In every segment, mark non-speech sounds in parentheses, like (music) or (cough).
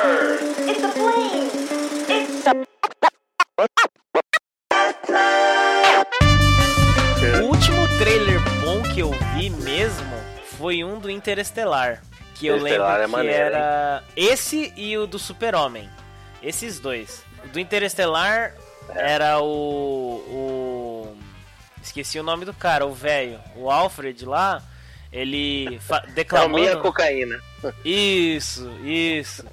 bird. It's a plane. It's a O último trailer bom que eu vi mesmo foi um do Interestelar. Que eu lembro é que maneiro, era esse e o do Super-Homem. Esses dois. O do Interestelar É. era o, o. Esqueci o nome do cara, o velho. O Alfred lá. Ele É declamando. Mia Cocaína. Isso, isso.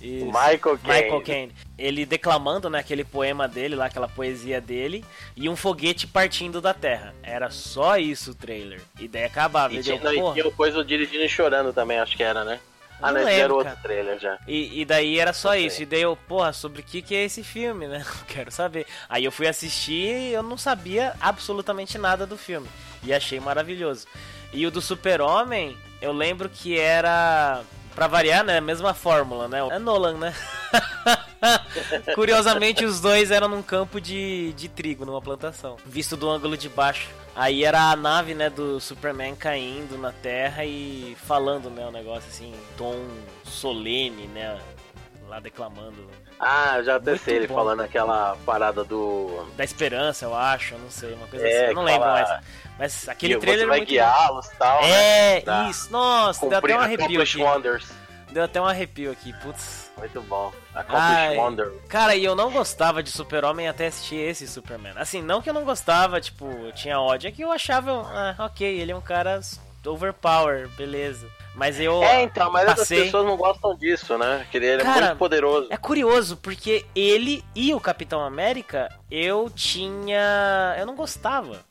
Isso. Michael Caine. Michael Caine. Ele declamando, né, aquele poema dele lá, aquela poesia dele, e um foguete partindo da Terra. Era só isso o trailer. E daí acabava. E E, tinha, deu, não, tinha coisa dirigindo e chorando também, acho que era, né? Ah, Não não, esse era outro cara. trailer já. E, e daí era só Não sei. isso. E daí eu, porra, sobre o que, que é esse filme, né? (laughs) Quero saber. Aí eu fui assistir e eu não sabia absolutamente nada do filme. E achei maravilhoso. E o do Super-Homem, eu lembro que era. Pra variar, né? Mesma fórmula, né? É Nolan, né? (laughs) Curiosamente, os dois eram num campo de, de trigo, numa plantação. Visto do ângulo de baixo. Aí era a nave, né, do Superman caindo na Terra e falando, né, um negócio assim, tom solene, né? Lá declamando. Ah, já até sei ele bom, falando aquela parada do. Da esperança, eu acho, eu não sei, uma coisa É, assim. Eu não lembro mais. Mas aquele que trailer você vai muito guiá-los e tal. É, né? Isso. Nossa, deu até um arrepio aqui. Wonders. Deu até um arrepio aqui, putz. Muito bom. Accomplish. Wonder. Cara, e eu não gostava de Super-Homem até assistir esse Superman. Assim, não que eu não gostava, tipo, eu tinha ódio, é que eu achava, ah, ok, ele é um cara overpower, beleza. Mas eu É, então, mas as passei... pessoas não gostam disso, né? Que ele é Cara, muito poderoso. É curioso, porque ele e o Capitão América, eu tinha... eu não gostava.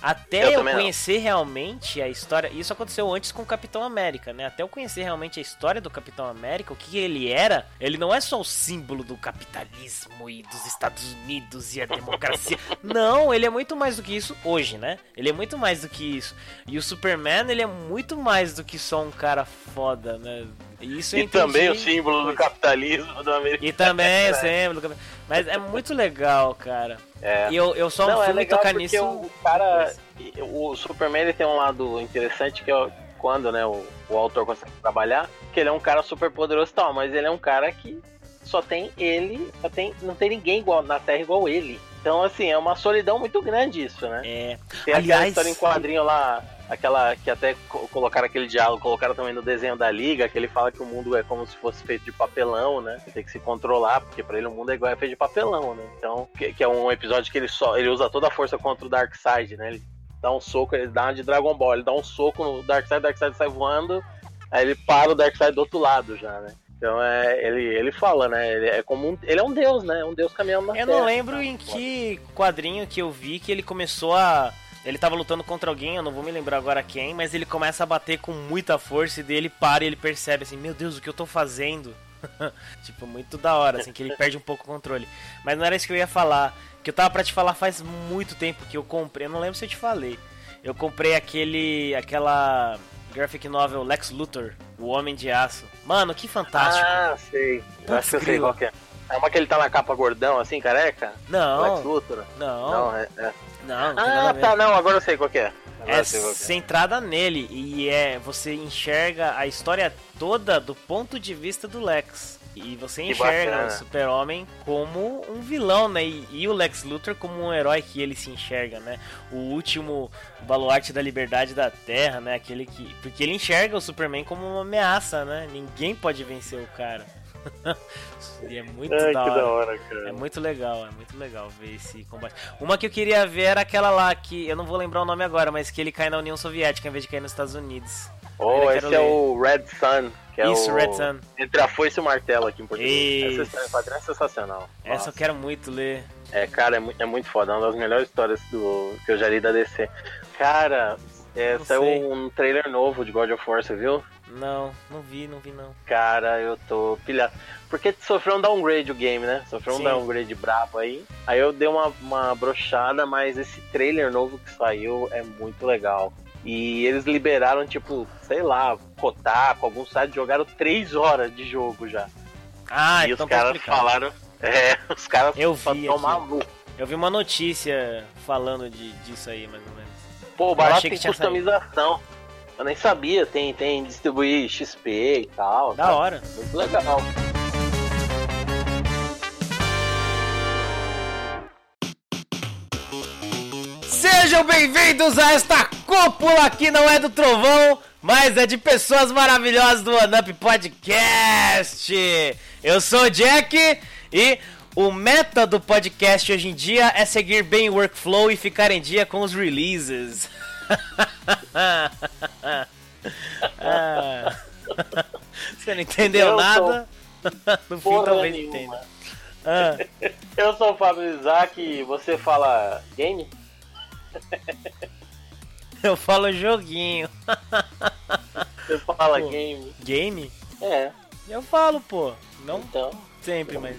Até Eu eu, também não. conhecer realmente a história. Isso aconteceu antes com o Capitão América, né? Até eu conhecer realmente a história do Capitão América, o que ele era. Ele não é só o símbolo do capitalismo e dos Estados Unidos e a democracia. (laughs) não, ele é muito mais do que isso hoje, né? Ele é muito mais do que isso. E o Superman, ele é muito mais do que só um cara foda, né? E Isso E também o símbolo do capitalismo do americano. E também, eu (laughs) sempre. Mas é muito legal, cara. É. E eu, eu só Não, fui é me legal tocar porque nisso. o cara, o Superman ele tem um lado interessante que é quando, né, o, o autor consegue trabalhar, que ele é um cara super poderoso e tal, mas ele é um cara que só tem ele, só tem, não tem ninguém igual na Terra igual ele. Então, assim, é uma solidão muito grande isso, né? É. Tem aquela Aliás- história em quadrinho lá, aquela que até co- colocaram aquele diálogo, colocaram também no desenho da Liga, que ele fala que o mundo é como se fosse feito de papelão, né? Tem que se controlar, porque pra ele o mundo é igual é feito de papelão, né? Então, que, que é um episódio que ele só ele usa toda a força contra o Darkseid, né? Ele dá um soco, ele dá uma de Dragon Ball, ele dá um soco no Darkseid, o Darkseid sai voando, aí ele para o Darkseid do outro lado já, né? Então é, ele, ele fala, né? Ele é como um, ele é um deus, né? Um deus caminhando na Eu terra. não lembro em que quadrinho que eu vi que ele começou a. Ele tava lutando contra alguém, eu não vou me lembrar agora quem, mas ele começa a bater com muita força e daí ele para e ele percebe assim, meu Deus, o que eu tô fazendo? (laughs) tipo, muito da hora, assim, que ele perde um pouco o controle. Mas não era isso que eu ia falar. Que eu tava pra te falar faz muito tempo que eu comprei, eu não lembro se eu te falei. Eu comprei aquele. aquela graphic novel Lex Luthor, O Homem de Aço. Mano, que fantástico. Ah, sei. Eu acho que eu sei qual que é. É uma que ele tá na capa gordão, assim, careca? Lex não, Luthor? não, Não, é. é. não, não Ah, tá, não, agora eu sei qual que é. Agora é é. centrada nele e é você enxerga a história toda do ponto de vista do Lex. E você enxerga o Super-Homem como um vilão, né? E, e o Lex Luthor como um herói que ele se enxerga, né? O último baluarte da liberdade da Terra, né? Aquele que. Porque ele enxerga o Superman como uma ameaça, né? Ninguém pode vencer o cara. E é muito Ai, da hora. da hora, cara. É muito legal, é muito legal ver esse combate. Uma que eu queria ver era aquela lá que eu não vou lembrar o nome agora, mas que ele cai na União Soviética em vez de cair nos Estados Unidos. Oh, esse é ler. o Red Sun. Que é Isso, o... Red Sun. Entre a foice e o martelo aqui em português. Essa história quadrinho é sensacional. Essa Nossa. eu quero muito ler. É, cara, é muito, é muito foda. É uma das melhores histórias do, que eu já li da DC. Cara, é, saiu sei. um trailer novo de God of War, você viu? Não, não vi, não vi não. Cara, eu tô pilhado. Porque sofreu um downgrade o game, né? Sofreu um Sim. downgrade brabo aí. Aí eu dei uma, uma brochada, mas esse trailer novo que saiu é muito legal. E eles liberaram, tipo, sei lá, Kotaku, algum site, jogaram três horas de jogo já. Ah, e então os tá caras falaram. É, os caras Eu vi malucos. Eu vi uma notícia falando de, disso aí, mais ou menos. Pô, o barato tem customização. Eu nem sabia, tem, tem distribuir XP e tal. Da tá? hora. Muito legal. Sejam bem-vindos a esta cúpula que não é do trovão, mas é de pessoas maravilhosas do OneUp Podcast. Eu sou o Jack e o meta do podcast hoje em dia é seguir bem o workflow e ficar em dia com os releases. Ah. (laughs) Você não entendeu Eu nada? (laughs) No fim talvez nenhuma. entenda. Ah, (laughs) Eu sou o Fábio Isaac e você fala game? eu falo joguinho. Você fala Pô. game? Game? É, Eu falo, pô. Não então. sempre, mas.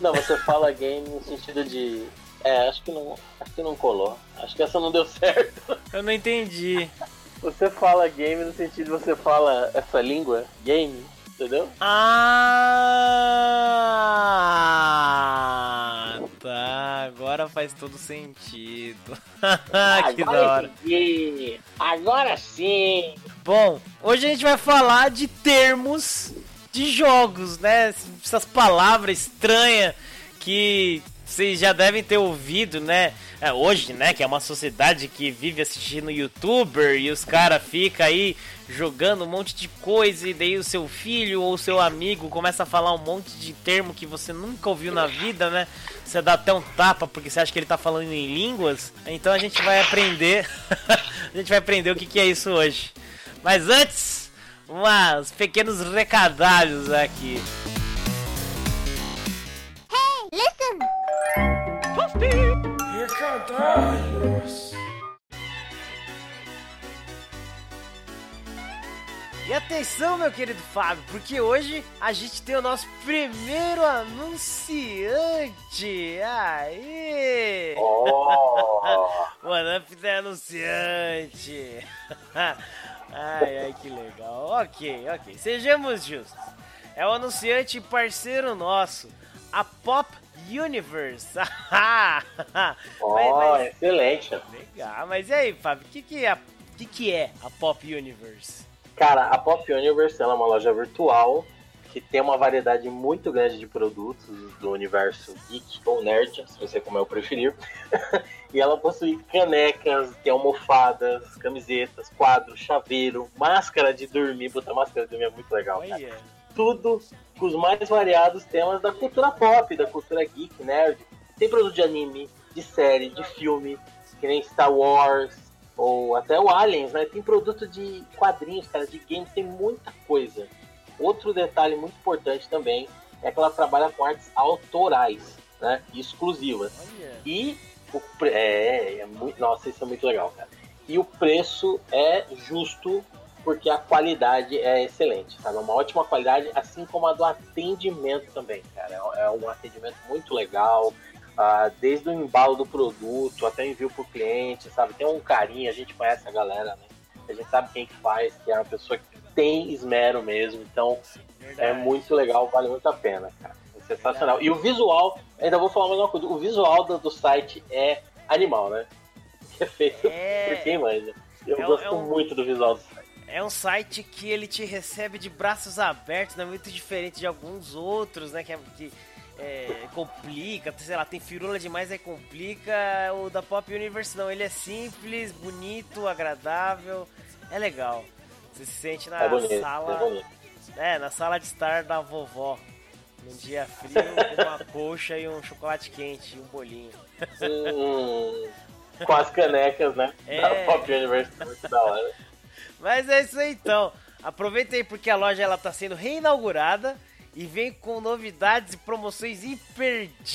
Não, você fala game no sentido de. É, acho que não. Acho que não colou. Acho que essa não deu (laughs) certo. Eu não entendi. Você fala game no sentido de você fala essa língua, game, entendeu? Ah, tá. Agora faz todo sentido. (laughs) que da hora. entendi. Agora sim! Bom, hoje a gente vai falar de termos de jogos, né? Essas palavras estranhas que vocês já devem ter ouvido, né? É, hoje, né? Que é uma sociedade que vive assistindo youtuber e os caras ficam aí jogando um monte de coisa e daí o seu filho ou seu amigo começa a falar um monte de termo que você nunca ouviu na vida, né? Você dá até um tapa porque você acha que ele tá falando em línguas. Então a gente vai aprender. (laughs) a gente vai aprender o que, que é isso hoje. Mas antes, uns pequenos recadários aqui. E atenção, meu querido Fábio, porque hoje a gente tem o nosso primeiro anunciante. Aê! Oh! O Anup é anunciante. (laughs) ai, ai, que legal. Ok, ok. Sejamos justos. É o anunciante parceiro nosso, a Pop Universe. (laughs) mas, Oh, mas- excelente. legal. Mas e aí, Fábio, o que, que, é a, que, que é a Pop Universe? Cara, a Pop Universe é uma loja virtual que tem uma variedade muito grande de produtos do universo geek ou nerd, se você como eu preferir. (laughs) e ela possui canecas, tem almofadas, camisetas, quadros, chaveiro, máscara de dormir. Puta, máscara de dormir é muito legal, cara. Olha. Tudo com os mais variados temas da cultura pop, da cultura geek, nerd. Tem produto de anime, de série, de filme, que nem Star Wars, ou até o Aliens, né? Tem produto de quadrinhos, cara, de games, tem muita coisa. Outro detalhe muito importante também é que ela trabalha com artes autorais, né? Exclusivas. Olha. E o pre... é, é muito, nossa, isso é muito legal, cara. E o preço é justo porque a qualidade é excelente, sabe? É uma ótima qualidade, assim como a do atendimento também, cara. É é um atendimento muito legal, ah, desde o embalo do produto até o envio pro cliente, sabe? Tem um carinho, a gente conhece a galera, né? A gente sabe quem que faz, que é uma pessoa que tem esmero mesmo, então é Verdade. muito legal, vale muito a pena, cara. É sensacional. E o visual, ainda vou falar mais uma coisa, o visual do, do site é animal, né? (laughs) É feito É. por quem manja. Eu É gosto é um- muito do visual do site. É um site que ele te recebe de braços abertos, não é muito diferente de alguns outros, né? Que, é- que é, complica, sei lá, tem firula demais, aí complica. O da Pop Universe não, ele é simples, bonito, agradável, é legal. Você se sente na É bonito, sala, é, na sala de estar da vovó. Num dia frio, com uma (laughs) coxa e um chocolate quente e um bolinho. Hum, com as canecas, né? É. Da Pop Universe, muito da hora. Mas é isso aí então. Aproveita aí porque a loja ela tá sendo reinaugurada e vem com novidades e promoções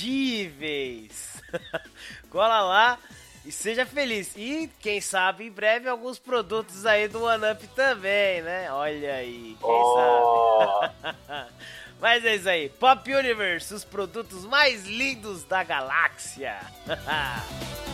imperdíveis. (laughs) Cola lá e seja feliz. E quem sabe em breve alguns produtos aí do OneUp também, né? Olha aí, quem Oh, sabe. (laughs) Mas é isso aí. Pop Universe, os produtos mais lindos da galáxia. (laughs)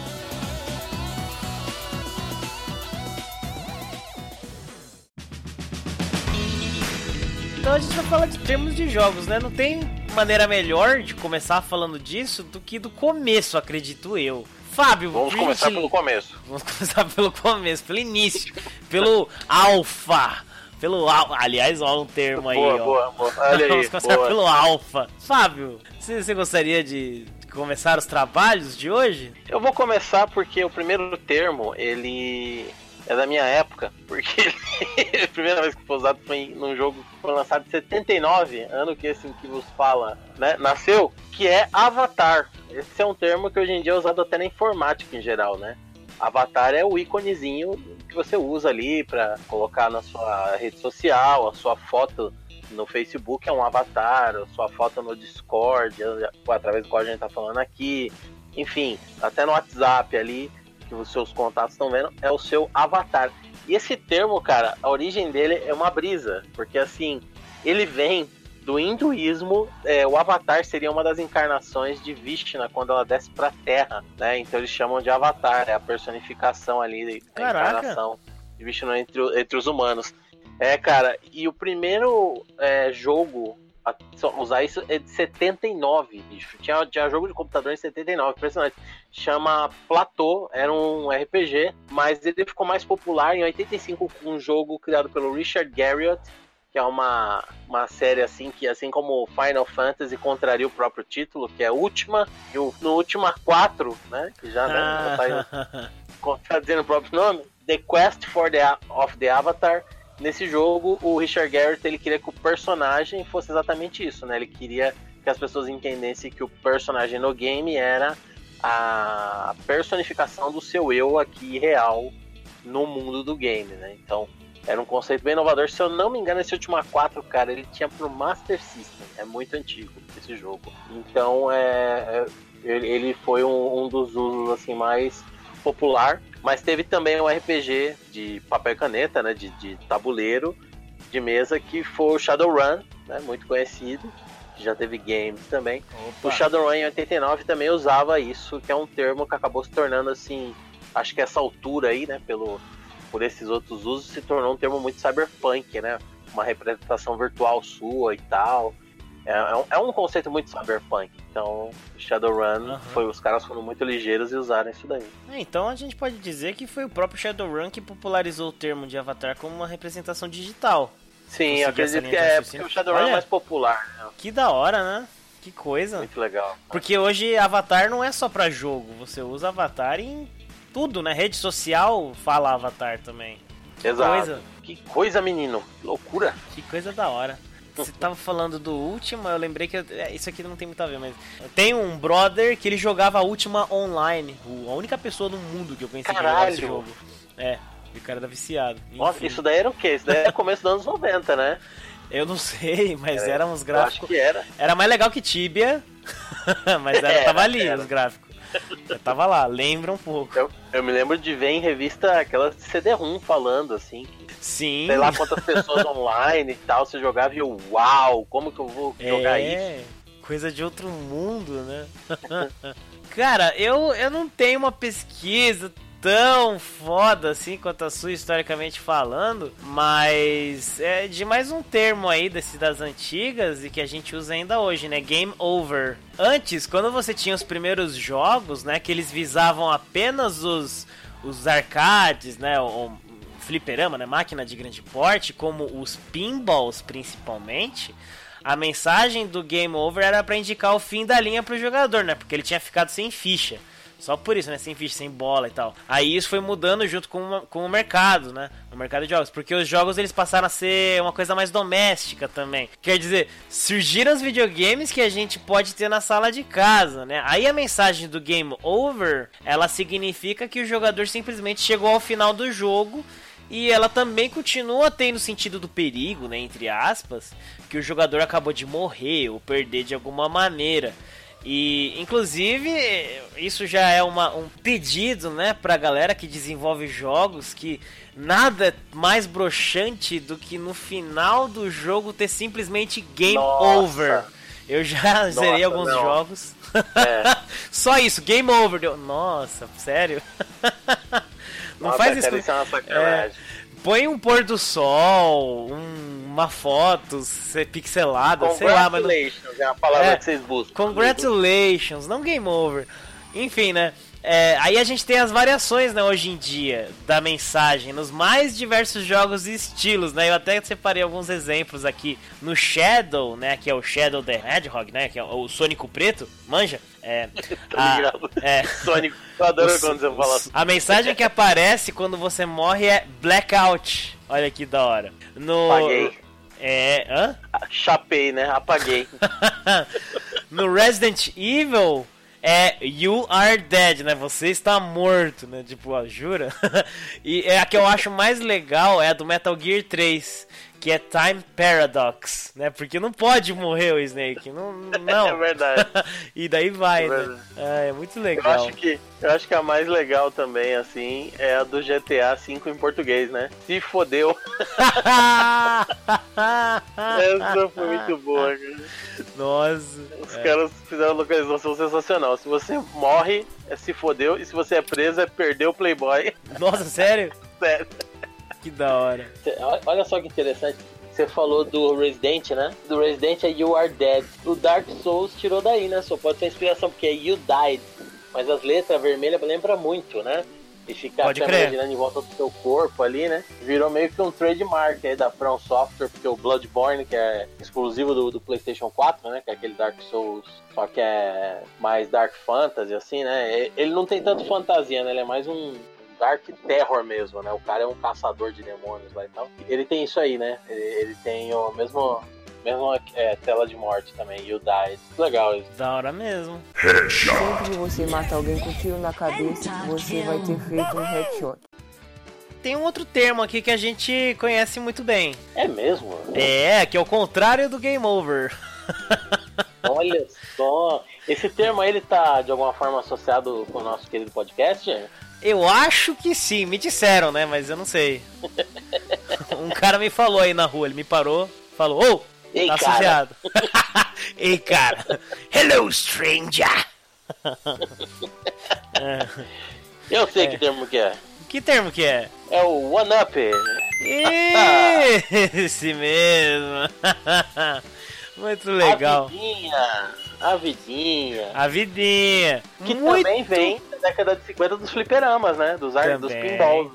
Então a gente vai falar de termos de jogos, né? Não tem maneira melhor de começar falando disso do que do começo, acredito eu. Fábio, Vamos pra começar gente- pelo começo. Vamos (laughs) começar pelo começo, pelo início, pelo alfa. Pelo al... Aliás, ó, um termo aí, boa, ó. boa, boa. Olha aí, Vamos começar boa. pelo alfa. Fábio, você, você gostaria de começar os trabalhos de hoje? Eu vou começar porque o primeiro termo, ele é da minha época, (laughs) porque (laughs) a primeira vez que foi usado foi num jogo que foi lançado em 79, ano que esse que vos fala, né, nasceu, que é Avatar. Esse é um termo que hoje em dia é usado até na informática em geral, né? Avatar é o íconezinho que você usa ali para colocar na sua rede social, a sua foto no Facebook é um avatar, a sua foto no Discord, através do qual a gente tá falando aqui, enfim, até no WhatsApp ali, que os seus contatos estão vendo, é o seu avatar. E esse termo, cara, a origem dele é uma brisa, porque assim, ele vem do hinduísmo, é, o Avatar seria uma das encarnações de Vishnu quando ela desce pra Terra, né? Então eles chamam de Avatar, é a personificação ali, a Caraca. encarnação de Vishnu entre, entre os humanos. É, cara, e o primeiro é, jogo a usar isso é de 79, bicho. Tinha, tinha jogo de computador em 79, impressionante. Chama Platô, era um RPG, mas ele ficou mais popular em 85 com um jogo criado pelo Richard Garriott, que é uma, uma série assim que, assim como Final Fantasy, contraria o próprio título, que é Última, e o, no Última 4, né? Que já, né, já tá aí (laughs) contradizendo o próprio nome, The Quest for the, of the Avatar. Nesse jogo, o Richard Garrett ele queria que o personagem fosse exatamente isso, né? Ele queria que as pessoas entendessem que o personagem no game era a personificação do seu eu aqui real no mundo do game, né? Então, era um conceito bem inovador. Se eu não me engano, esse Ultima 4, cara, ele tinha pro Master System. É muito antigo esse jogo. Então, é, é- ele foi um, um dos usos assim mais popular. Mas teve também um RPG de papel e caneta, né? De, de tabuleiro, de mesa, que foi o Shadowrun, né? Muito conhecido. que Já teve games também. O Opa. Shadowrun em 89 também usava isso, que é um termo que acabou se tornando assim, acho que essa altura aí, né, pelo por esses outros usos se tornou um termo muito cyberpunk, né? Uma representação virtual sua e tal. É, é um, é um conceito muito cyberpunk. Então, Shadowrun Aham. foi os caras foram muito ligeiros e usaram isso daí. É, então a gente pode dizer que foi o próprio Shadowrun que popularizou o termo de avatar como uma representação digital. Sim, acredito que é porque o Shadowrun Olha. é mais popular, né? Que da hora, né? Que coisa. Muito legal. Porque hoje avatar não é só pra jogo, você usa avatar em tudo, né? Rede social fala avatar também. Exato. Coisa, Que coisa, menino. Que loucura. que coisa da hora. Você tava falando do último, eu lembrei que eu- é, isso aqui não tem muito a ver, mas tenho um brother que ele jogava a última online. A única pessoa no mundo que eu conheci que jogava esse Caralho. jogo. É, e o cara era viciado. Nossa, Enfim, isso daí era o quê? Isso daí era começo dos anos 90, né? Eu não sei, mas É, eram uns Eu acho gráficos. que era. Era mais legal que Tibia, (laughs) mas era, Era, tava ali era. os gráficos. Eu tava lá, lembra um pouco. Eu, eu me lembro de ver em revista aquelas de CD-ROM falando assim, que Sim. sei lá quantas pessoas online e tal, você jogava e eu, uau, como que eu vou jogar isso? é, coisa de outro mundo, né? (laughs) Cara, eu, eu não tenho uma pesquisa tão foda assim quanto a sua, historicamente falando, mas é de mais um termo aí desse das antigas e que a gente usa ainda hoje, né? Game over. Antes, quando você tinha os primeiros jogos, né, que eles visavam apenas os, os arcades, né? O, fliperama, né? Máquina de grande porte, como os pinballs principalmente, a mensagem do game over era pra indicar o fim da linha pro jogador, né? Porque ele tinha ficado sem ficha. Só por isso, né? Sem ficha, sem bola e tal. Aí isso foi mudando junto com, o- com o mercado, né? O mercado de jogos. Porque os jogos eles passaram a ser uma coisa mais doméstica também. Quer dizer, surgiram os videogames que a gente pode ter na sala de casa, né? Aí a mensagem do game over, ela significa que o jogador simplesmente chegou ao final do jogo e ela também continua tendo sentido do perigo, né, entre aspas, que o jogador acabou de morrer ou perder de alguma maneira. E, inclusive, isso já é uma, um pedido, né, pra galera que desenvolve jogos que nada é mais broxante do que no final do jogo ter simplesmente game Nossa. over. Eu já zerei alguns não. jogos. É. (laughs) Só isso, game over. Nossa, sério? (laughs) Não Nossa, faz isso cara, com... é. Põe um pôr do sol, um- uma foto pixelada, sei lá, mas não... Congratulations, é a palavra É. que vocês buscam. Congratulations, não game over. Enfim, né? É, aí a gente tem as variações, né, hoje em dia, da mensagem, nos mais diversos jogos e estilos, né? Eu até separei alguns exemplos aqui no Shadow, né, que é o Shadow the Hedgehog, né, que é o Sônico Preto, manja? É, (laughs) a, é, (laughs) Sonic, eu adoro quando você fala assim. A mensagem que aparece quando você morre é Blackout. Olha que da hora. No... Apaguei. É. Hã? Chapei, né? Apaguei. (laughs) no Resident Evil é You Are Dead, né? Você está morto, né? Tipo, ó, jura? (laughs) e é a que eu acho mais legal é a do Metal Gear 3, que é Time Paradox, né? Porque não pode morrer o Snake, não. não. (laughs) é verdade. (laughs) e daí vai, É né? verdade. É, muito Eu legal. acho, que, eu acho que a mais legal também, assim, é a do GTA V em português, né? Se fodeu. (laughs) Essa foi muito boa, cara. Nossa. Os é. caras fizeram uma localização sensacional. Se você morre, é se fodeu. E se você é preso, é perder o Playboy. Nossa, sério? Sério. Que da hora. Olha só que interessante. Você falou do Resident, né? Do Resident é You Are Dead. O Dark Souls tirou daí, né? Só pode ser inspiração, porque é You Died. Mas as letras vermelhas lembra muito, né? E ficar Pode a crer. câmera girando em volta do seu corpo ali, né? Virou meio que um trademark aí da From Software, porque o Bloodborne, que é exclusivo do, do PlayStation 4, né? Que é aquele Dark Souls, só que é mais Dark Fantasy, assim, né? Ele não tem tanto fantasia, né? Ele é mais um Dark Terror mesmo, né? O cara é um caçador de demônios lá e tal. Ele tem isso aí, né? Ele, ele tem o mesmo, mesmo é, tela de morte também, You Died. Legal isso. Da hora mesmo. Sempre que você mata alguém com tiro na cabeça, você vai ter feito um headshot. Tem um outro termo aqui que a gente conhece muito bem. É mesmo? É, que é o contrário do game over. (laughs) Olha só. Esse termo aí, ele tá de alguma forma associado com o nosso querido podcast? Eu acho que sim, me disseram, né? Mas eu não sei. (laughs) um cara me falou aí na rua, ele me parou, falou, ô, Ei, tá cara. associado. (laughs) Ei, cara. Hello, stranger. (laughs) Eu sei É. que termo que é. Que termo que é? É o One Up. Esse mesmo. Muito legal. A vidinha. A vidinha. A vidinha. Que Muito também vem da década de 50 dos fliperamas, né? Dos, ar, dos pinballs.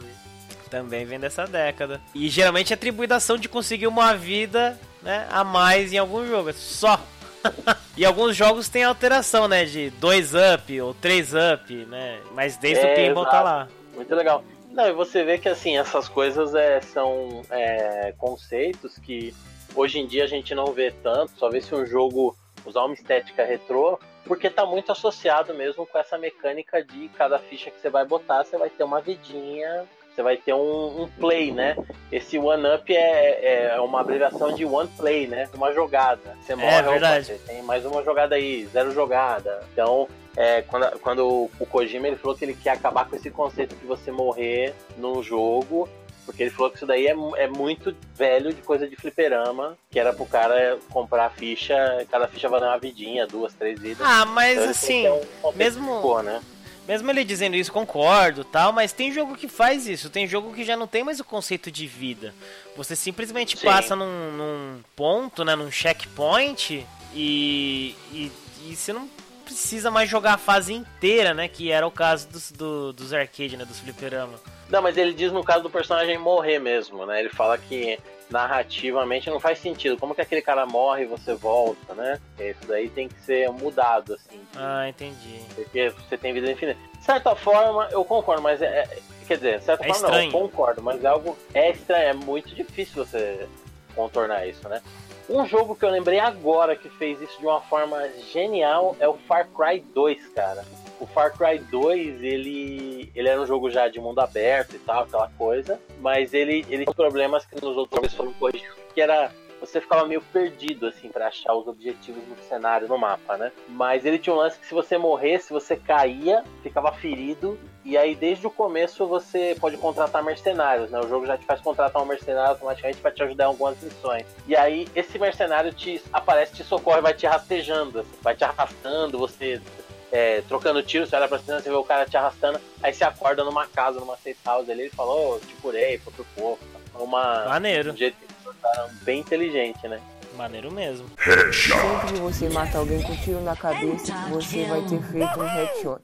Também vem dessa década. E geralmente é atribuída a ação de conseguir uma vida né, a mais em algum jogo. É só. (laughs) e alguns jogos tem alteração, né? De 2 up ou 3 up, né? Mas desde É, o pinball tá lá. Muito legal. Não, e você vê que assim, essas coisas é, são é, conceitos que hoje em dia a gente não vê tanto, só vê se um jogo usar uma estética retrô, porque tá muito associado mesmo com essa mecânica de cada ficha que você vai botar, você vai ter uma vidinha, você vai ter um, um play, né? Esse one up é, é uma abreviação de one play, né? Uma jogada. Você morre, opa, verdade. você tem mais uma jogada aí, zero jogada. Então, é, quando, quando o Kojima ele falou que ele quer acabar com esse conceito de você morrer num jogo, porque ele falou que isso daí é, é muito velho de coisa de fliperama, que era pro cara comprar ficha, cada ficha valer uma vidinha, duas, três vidas. Ah, mas Então, assim, é um mesmo- ficou, né? mesmo ele dizendo isso, concordo tal, mas tem jogo que faz isso. Tem jogo que já não tem mais o conceito de vida. Você simplesmente Sim. passa num, num ponto, né? Num checkpoint e, e, e você não precisa mais jogar a fase inteira, né? Que era o caso dos, do- dos arcade, né? Dos fliperama. Não, mas ele diz no caso do personagem morrer mesmo, né? Ele fala que narrativamente não faz sentido. Como que aquele cara morre e você volta, né? Isso daí tem que ser mudado, assim. Ah, entendi. Porque você tem vida infinita. De certa forma, eu concordo, mas é. é- quer dizer, de certa É forma não, estranho. eu concordo, mas é algo estranho, é muito difícil você contornar isso, né? Um jogo que eu lembrei agora que fez isso de uma forma genial é o Far Cry 2, cara. O Far Cry 2, ele, ele era um jogo já de mundo aberto e tal, aquela coisa, mas ele, ele tinha problemas que nos outros jogos foram corrigidos, que era você ficava meio perdido, assim, pra achar os objetivos no cenário, no mapa, né? Mas ele tinha um lance que se você morresse, você caía, ficava ferido, e aí desde o começo você pode contratar mercenários, né? O jogo já te faz contratar um mercenário automaticamente pra te ajudar em algumas missões. E aí esse mercenário te aparece, te socorre, vai te rastejando, assim, vai te arrastando, você é, trocando tiro, você olha pra cima, você vê o cara te arrastando, aí você acorda numa casa, numa safe house ali, ele falou, oh, te curei, foi pro fofo. Uma, Maneiro. um jeito que eles botaram bem inteligente, né? Maneiro mesmo. Sempre que você mata alguém com tiro na cabeça, você vai ter feito um headshot.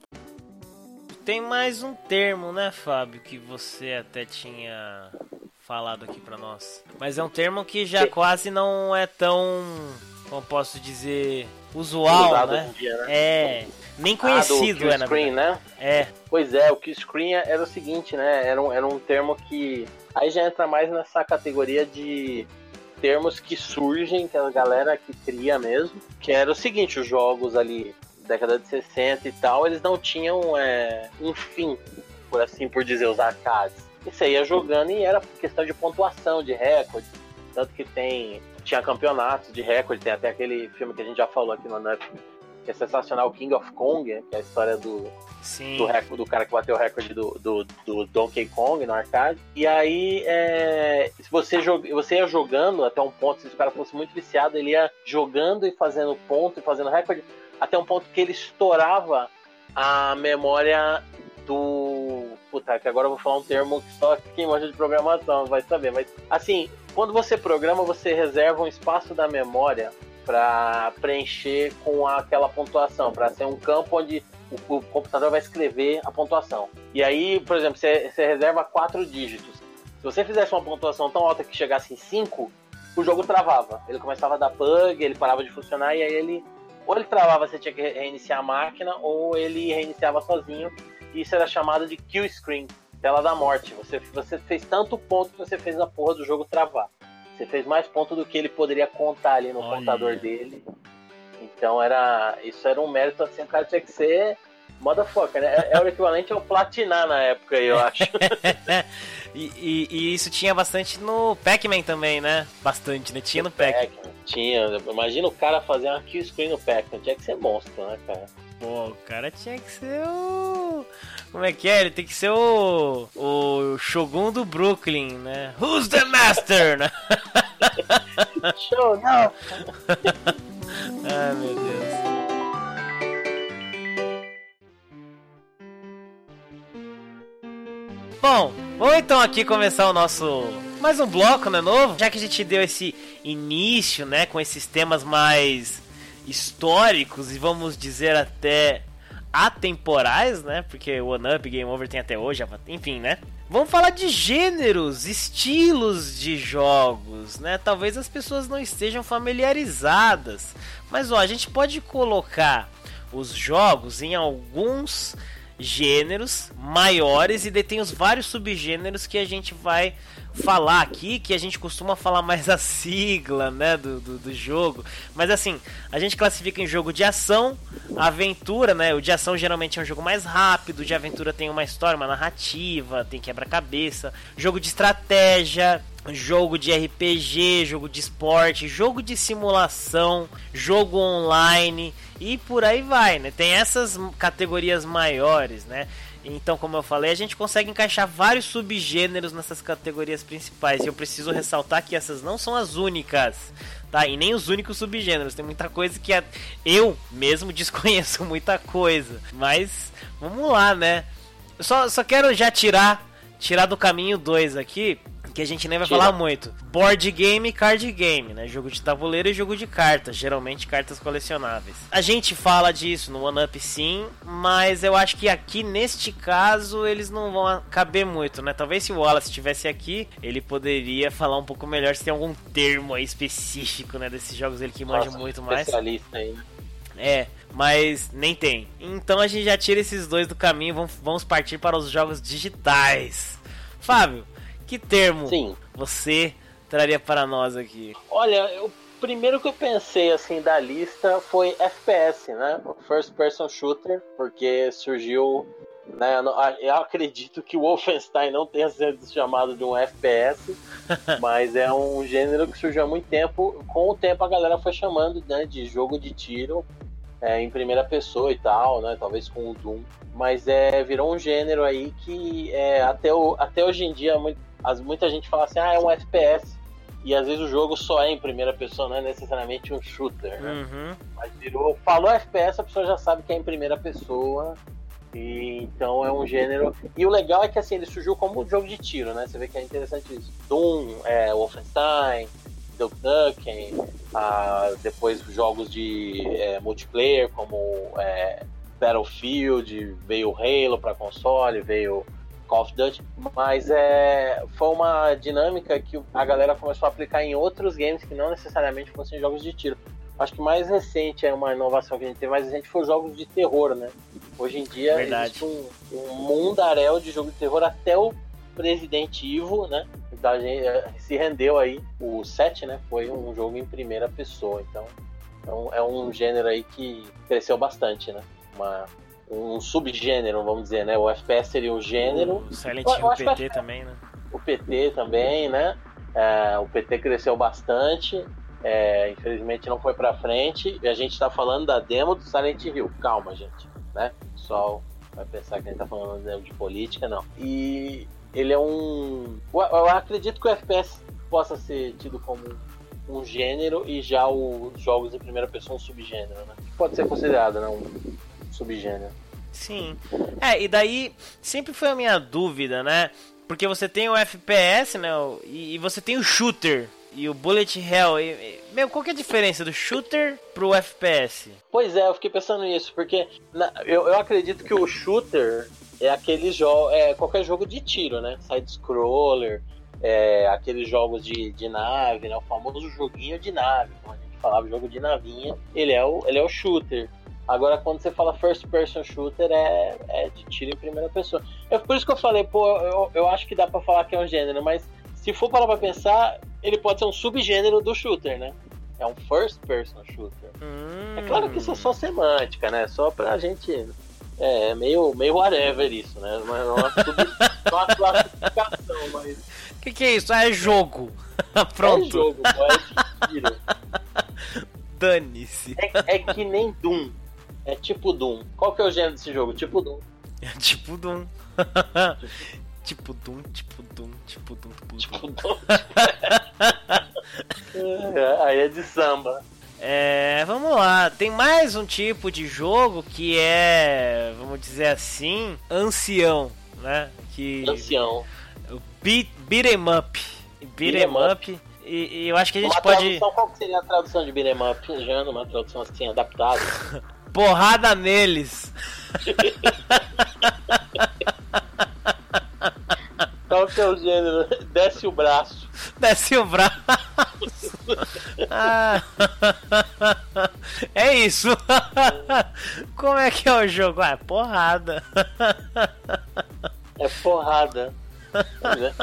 Tem mais um termo, né, Fábio, que você até tinha falado aqui para nós. Mas é um termo que já quase não é tão, como posso dizer, usual, né? dia, né? É, nem Ah, conhecido do é, screen, né? É, Pois é, o kill screen era o seguinte, né? Era um, era um termo que. Aí já entra mais nessa categoria de termos que surgem, que a galera que cria mesmo. Que era o seguinte, os jogos ali, década de 60 e tal, eles não tinham é, um fim, por assim por dizer, os arcades. E você ia jogando e era questão de pontuação, de recorde. Tanto que tem. Tinha campeonatos de recorde, tem até aquele filme que a gente já falou aqui no Nup, que é sensacional, King of Kong, que é a história do, sim. do, recorde, do cara que bateu o recorde do, do, do Donkey Kong no arcade. E aí, é, se você, joga, você ia jogando até um ponto, se o cara fosse muito viciado, ele ia jogando e fazendo ponto e fazendo recorde, até um ponto que ele estourava a memória do. Puta, que agora eu vou falar um termo que só quem manja de programação vai saber. Mas, assim, quando você programa, você reserva um espaço da memória para preencher com aquela pontuação, para ser um campo onde o, computador vai escrever a pontuação. E aí, por exemplo, você, você reserva quatro dígitos. Se você fizesse uma pontuação tão alta que chegasse em 5, o jogo travava. Ele começava a dar bug, ele parava de funcionar e aí ele. Ou ele travava, você tinha que reiniciar a máquina, ou ele reiniciava sozinho. E isso era chamado de kill screen, tela da morte. Você, você fez tanto ponto que você fez a porra do jogo travar. Você fez mais ponto do que ele poderia contar ali no Olha. contador dele. Então era. Isso era um mérito assim, o cara tinha que ser motherfucker, né? É, é o equivalente ao platinar na época, eu acho. (laughs) E, e- e isso tinha bastante no Pac-Man também, né? Bastante, né? Tinha no Pac-Man. Pac-Man. Tinha. Imagina o cara fazer uma kill screen no Pac-Man. Tinha que ser monstro, né, cara? Pô, o cara tinha que ser o. Como é que é? Ele tem que ser o. O Shogun do Brooklyn, né? Who's the Master? (laughs) Show, não! Ai, meu Deus. Bom, vamos então aqui começar o nosso mais um bloco, né, novo? Já que a gente deu esse início, né, com esses temas mais históricos e vamos dizer até atemporais, né? Porque o One Up Game Over tem até hoje, enfim, né? Vamos falar de gêneros, estilos de jogos, né? Talvez as pessoas não estejam familiarizadas, mas ó, a gente pode colocar os jogos em alguns gêneros maiores e daí tem os vários subgêneros que a gente vai falar aqui, que a gente costuma falar mais a sigla, né, do, do, do jogo. Mas assim, a gente classifica em jogo de ação, aventura, né? O de ação geralmente é um jogo mais rápido, o de aventura tem uma história, uma narrativa, tem quebra-cabeça, jogo de estratégia, jogo de RPG, jogo de esporte, jogo de simulação, jogo online e por aí vai, né? Tem essas categorias maiores, né? Então, como eu falei, a gente consegue encaixar vários subgêneros nessas categorias principais. E eu preciso ressaltar que essas não são as únicas, tá? E nem os únicos subgêneros. Tem muita coisa que eu mesmo (laughs) desconheço muita coisa. Mas vamos lá, né? Eu só, só quero já tirar tirar do caminho dois aqui, que a gente nem vai Tira. falar muito. Board game e card game, né? Jogo de tabuleiro e jogo de cartas, geralmente cartas colecionáveis. A gente fala disso no One Up sim, mas eu acho que aqui neste caso eles não vão caber muito, né? Talvez se o Wallace estivesse aqui, ele poderia falar um pouco melhor se tem algum termo aí específico, né, desses jogos ele que manja Nossa, muito mais. Especialista aí, né? É, mas nem tem. Então a gente já tira esses dois do caminho e vamos, vamos partir para os jogos digitais. Fábio, que termo Sim. você traria para nós aqui? Olha, o primeiro que eu pensei assim da lista foi FPS, né? First Person Shooter, porque surgiu, né? eu acredito que o Wolfenstein não tenha sido chamado de um FPS, (laughs) mas é um gênero que surgiu há muito tempo. Com o tempo a galera foi chamando né, de jogo de tiro é, em primeira pessoa e tal, né? Talvez com o Doom. Mas é, virou um gênero aí que é, até, o, até hoje em dia muito, as, muita gente fala assim, ah, é um FPS. E às vezes o jogo só é em primeira pessoa, não é necessariamente um shooter, né? Uhum. Mas virou. Falou FPS, a pessoa já sabe que é em primeira pessoa. E então é um gênero. E o legal é que assim, ele surgiu como um jogo de tiro, né? Você vê que é interessante isso. Doom, é, Wolfenstein, Nukem, ah, depois jogos de é, multiplayer como é, Battlefield, veio Halo para console, veio Call of Duty, mas é, foi uma dinâmica que a galera começou a aplicar em outros games que não necessariamente fossem jogos de tiro. Acho que mais recente é uma inovação que a gente teve mais recente foi os jogos de terror, né? Hoje em dia Verdade. existe um, um mundaréu de jogo de terror até o Resident Evil, né? Da gente, eh, se rendeu aí. O 7, né? Foi um jogo em primeira pessoa. Então, então é um gênero aí que cresceu bastante, né? Uma, um subgênero, vamos dizer, né? O FPS seria o gênero. O Silent Hill que PT também, né? O PT também, né? É, o PT cresceu bastante. É, infelizmente não foi pra frente. E a gente tá falando da demo do Silent Hill. Calma, gente. Né? O pessoal vai pensar que a gente tá falando de política, não. E ele é um. Eu, acredito que o FPS possa ser tido como um gênero e já os jogos em primeira pessoa um subgênero, né? Pode ser considerado, né? Um subgênero. Sim. É, e daí sempre foi a minha dúvida, né? Porque você tem o FPS, né? E, e você tem o shooter e o bullet hell. E, e- meu, qual que é a diferença do shooter pro FPS? Pois é, eu fiquei pensando nisso, porque na- eu, eu acredito que o shooter é aquele jogo, é qualquer jogo de tiro, né? Side-scroller, é, aqueles jogos de, de nave, né? O famoso joguinho de nave, como a gente falava, jogo de navinha, ele é o, ele é o shooter. Agora, quando você fala first person shooter, é, é de tiro em primeira pessoa. É por isso que eu falei, pô, eu, eu acho que dá pra falar que é um gênero, mas se for parar pra pensar, ele pode ser um subgênero do shooter, né? É um first person shooter. Hum, É claro que isso é só semântica, né? Só pra gente. É meio, meio whatever isso, né? Não é (laughs) classificação, mas. O que, que é isso? Ah, é jogo. (laughs) Pronto. É jogo, é tiro. (laughs) Dane-se. É, é que nem Doom. É tipo Doom. Qual que é o gênero desse jogo? Tipo Doom. É tipo Doom. tipo Doom, tipo Doom, tipo Doom, tipo Doom. Tipo Doom. É, aí é de samba. É, vamos lá. Tem mais um tipo de jogo que é, vamos dizer assim, ancião, né? Que Ancião. beat, beat 'em up. Beat 'em Beat 'em up. E, e eu acho que a gente Uma pode tradução, qual seria a tradução de beat'em up? Já uma tradução assim, adaptada. (laughs) porrada neles. (laughs) Qual que é o gênero? (laughs) Desce o braço. Desce o braço. Ah. É isso. Como é que é o jogo? Ah, é porrada. É porrada. Né?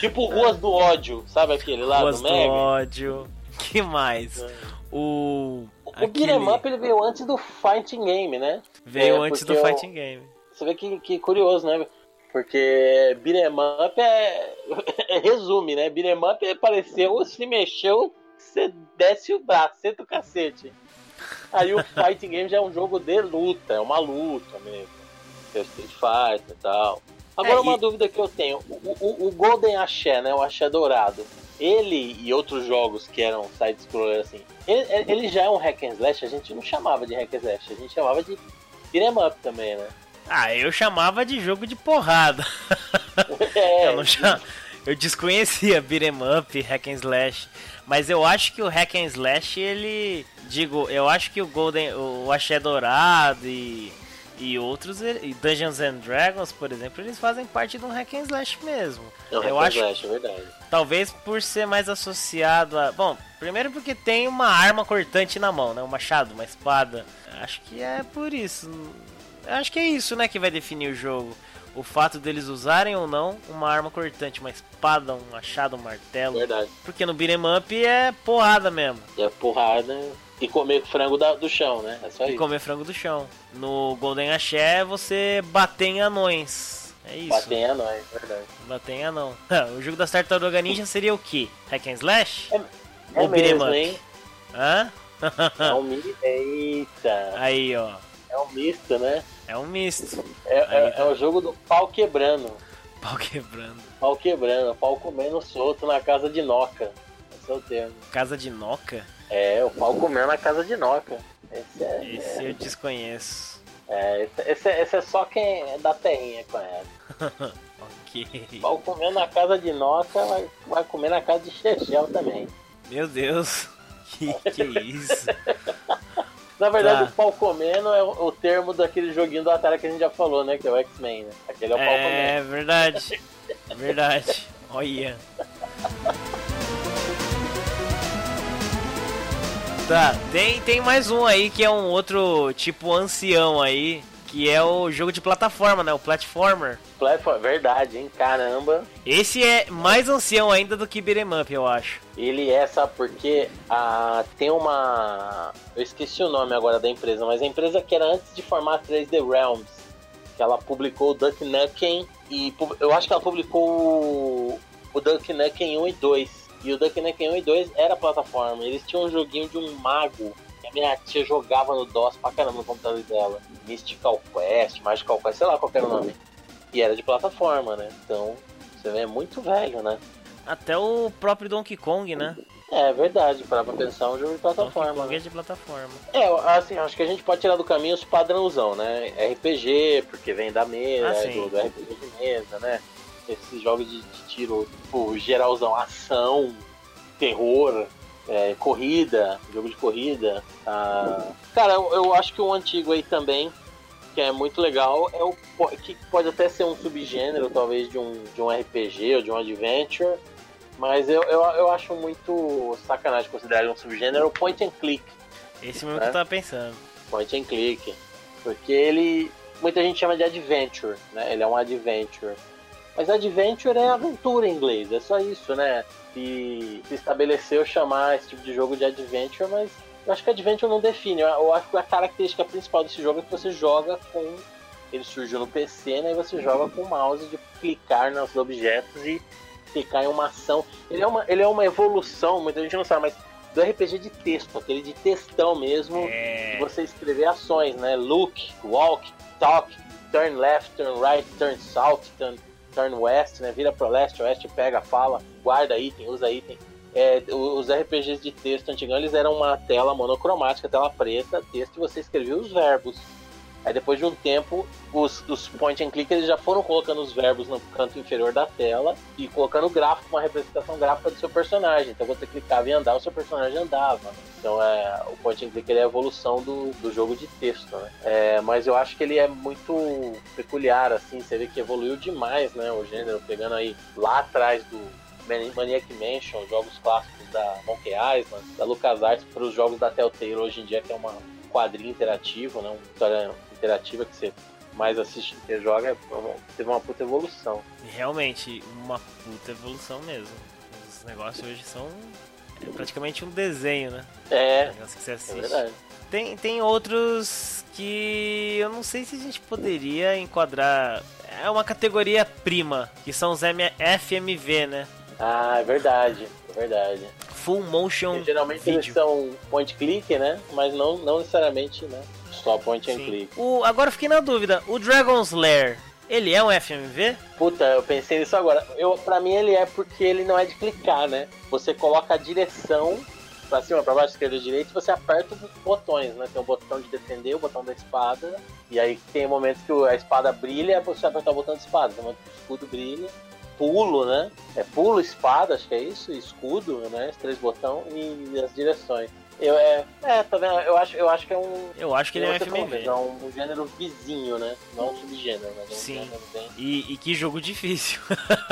tipo Ruas do Ódio, sabe aquele lá Ruas do do Mega? ódio. que mais? O. O aquele- Beat'em Up ele veio antes do Fighting Game, né? Veio É, antes do o- Fighting Game. Você vê que, que curioso, né? Porque Beat'em Up (laughs) é... resume, né? Beat'em Up apareceu, se mexeu, você desce o braço, senta o cacete. Aí o (laughs) Fighting Game já é um jogo de luta, é uma luta mesmo. Tem o Street Fighter e tal. Agora É, uma e- dúvida que eu tenho, o, o- o Golden Axé, né? O Axé Dourado. Ele e outros jogos que eram side-scroller assim, ele, ele já é um hack and slash, a gente não chamava de hack and slash, a gente chamava de beat'em up também, né? Ah, eu chamava de jogo de porrada. (laughs) É, Eu, não cha- eu desconhecia beat'em up, hack and slash. Mas eu acho que o hack and slash, ele... Digo, eu acho que o Golden... O Axé Dourado e... E outros, e Dungeons and Dragons, por exemplo, eles fazem parte de um hack and slash mesmo. é um eu hack and acho, slash, é verdade. talvez por ser mais associado a... Bom, primeiro porque tem uma arma cortante na mão, né? Um machado, uma espada. Acho que é por isso. Acho que é isso, né, que vai definir o jogo. O fato deles usarem ou não uma arma cortante, uma espada, um machado, um martelo. Verdade. Porque no beat'em up é porrada mesmo. A porrada e comer frango da- do chão, né? É só E isso. comer frango do chão. No Golden Axé é você bater em anões. É isso. Bater em anões, verdade. Bater em anão. (laughs) o jogo das Tartaruga Ninja seria o quê? Hack and Slash? É Ou beat'em mesmo, hein? Hã? É um (laughs) mi... Eita! Aí, ó. É um misto, né? É um misto. É, é, Aí, é o jogo do pau quebrando. Pau quebrando. Pau quebrando, pau comendo solto na casa de Noca. Esse é o termo. Casa de Noca? É, o pau comendo na casa de Noca. Esse é. Esse eu desconheço. É, esse, esse é, esse é só quem é da terrinha conhece. (laughs) Ok. Pau comendo na casa de Noca, vai, vai comer na casa de Chechel também. Meu Deus. (laughs) Que que é isso? Na verdade, Tá. o pau comendo é o, o termo daquele joguinho do Atari que a gente já falou, né? Que é o X-Men, né? Aquele é o pau comendo. É verdade. Verdade. Olha. Tá, tem, tem mais um aí que é um outro tipo ancião aí, que é o jogo de plataforma, né? O platformer. Platform, verdade, hein? Caramba. Esse é mais ancião ainda do que Beat'em Up, eu acho. Ele é, sabe por quê? Ah, tem uma. Eu esqueci o nome agora da empresa, mas a empresa que era antes de formar a 3D Realms, que ela publicou o Duck Nukem e eu acho que ela publicou o, o Duck Nukem 1 e 2. E o Duck Nukem 1 e 2 era plataforma. Eles tinham um joguinho de um mago que a minha tia jogava no DOS pra caramba no computador dela. Mystical Quest, Magical Quest, sei lá qual que era o nome. E era de plataforma, né? Então, você vê, é muito velho, né? Até o próprio Donkey Kong, né? É verdade, para pra pensar é um jogo de plataforma. Né? é de plataforma. É, assim, acho que a gente pode tirar do caminho os padrãozão, né? RPG, porque vem da mesa, Ah, é do, do RPG de mesa, né? Esses jogos de, de tiro, tipo, geralzão, ação, terror, é, corrida, jogo de corrida. ah. Cara, eu, eu acho que um antigo aí também, que é muito legal, é o que pode até ser um subgênero, talvez, de um, de um RPG ou de um adventure. Mas eu, eu, eu acho muito sacanagem considerar ele um subgênero point and click Esse mesmo É? que eu tava pensando. point and click. Porque ele. Muita gente chama de adventure, né? Ele é um adventure. Mas adventure é aventura em inglês, é só isso, né? E se estabeleceu chamar esse tipo de jogo de adventure, mas eu acho que adventure não define. Eu- acho que a característica principal desse jogo é que você joga com. Ele surgiu no PC, né? E você joga com o mouse de clicar nos objetos e clicar em uma ação. Ele é uma, ele é uma evolução, muita gente não sabe, mas do RPG de texto, aquele de textão mesmo É. de você escrever ações, né? Look, walk, talk, turn left, turn right, turn south, turn, turn west, né? Vira pro leste, oeste, pega, fala, guarda item, usa item. É, os RPGs de texto antigão, eles eram uma tela monocromática, tela preta, texto, e você escrevia os verbos. Aí depois de um tempo, os, os point and click eles já foram colocando os verbos no canto inferior da tela e colocando o gráfico, uma representação gráfica do seu personagem. Então você clicava em andar, o seu personagem andava. Então é, o point and click ele é a evolução do, do jogo de texto, né? É, mas eu acho que ele é muito peculiar, assim, você vê que evoluiu demais, né? O gênero, pegando aí lá atrás do Mani- Maniac Mansion, jogos clássicos da Monkey Island, da LucasArts, para os jogos da Telltale hoje em dia, que é uma um quadrinho interativo, né? Uma história interativa que você mais assiste do que joga, é teve uma puta evolução. Realmente, uma puta evolução mesmo. Os negócios hoje são é praticamente um desenho, né? É, Negócio que você é assiste. verdade. Tem, tem outros que eu não sei se a gente poderia enquadrar. É uma categoria prima, que são os M- FMV, né? Ah, é verdade, é verdade. Full Motion E geralmente eles Video. são point click, né? Mas não, não necessariamente, né? Só point and Sim. click. O, agora eu fiquei na dúvida, o Dragon's Lair, ele é um FMV? Puta, eu pensei nisso agora. Eu, pra mim ele é porque ele não é de clicar, né? Você coloca a direção pra cima, pra baixo, esquerda e direita e você aperta os botões, né? Tem o botão de defender, o botão da espada. E aí tem momentos que a espada brilha, é você apertar o botão de espada. Tem momentos que o escudo brilha. Pulo, né? É pulo, espada, acho que é isso, escudo, né? Os três botões e as direções. Eu, é, é, tá vendo? Eu acho, eu acho que é um. Eu acho que ele é um FMV. é um, um gênero vizinho, né? Não um subgênero, mas é um Sim. bem. E, e que jogo difícil.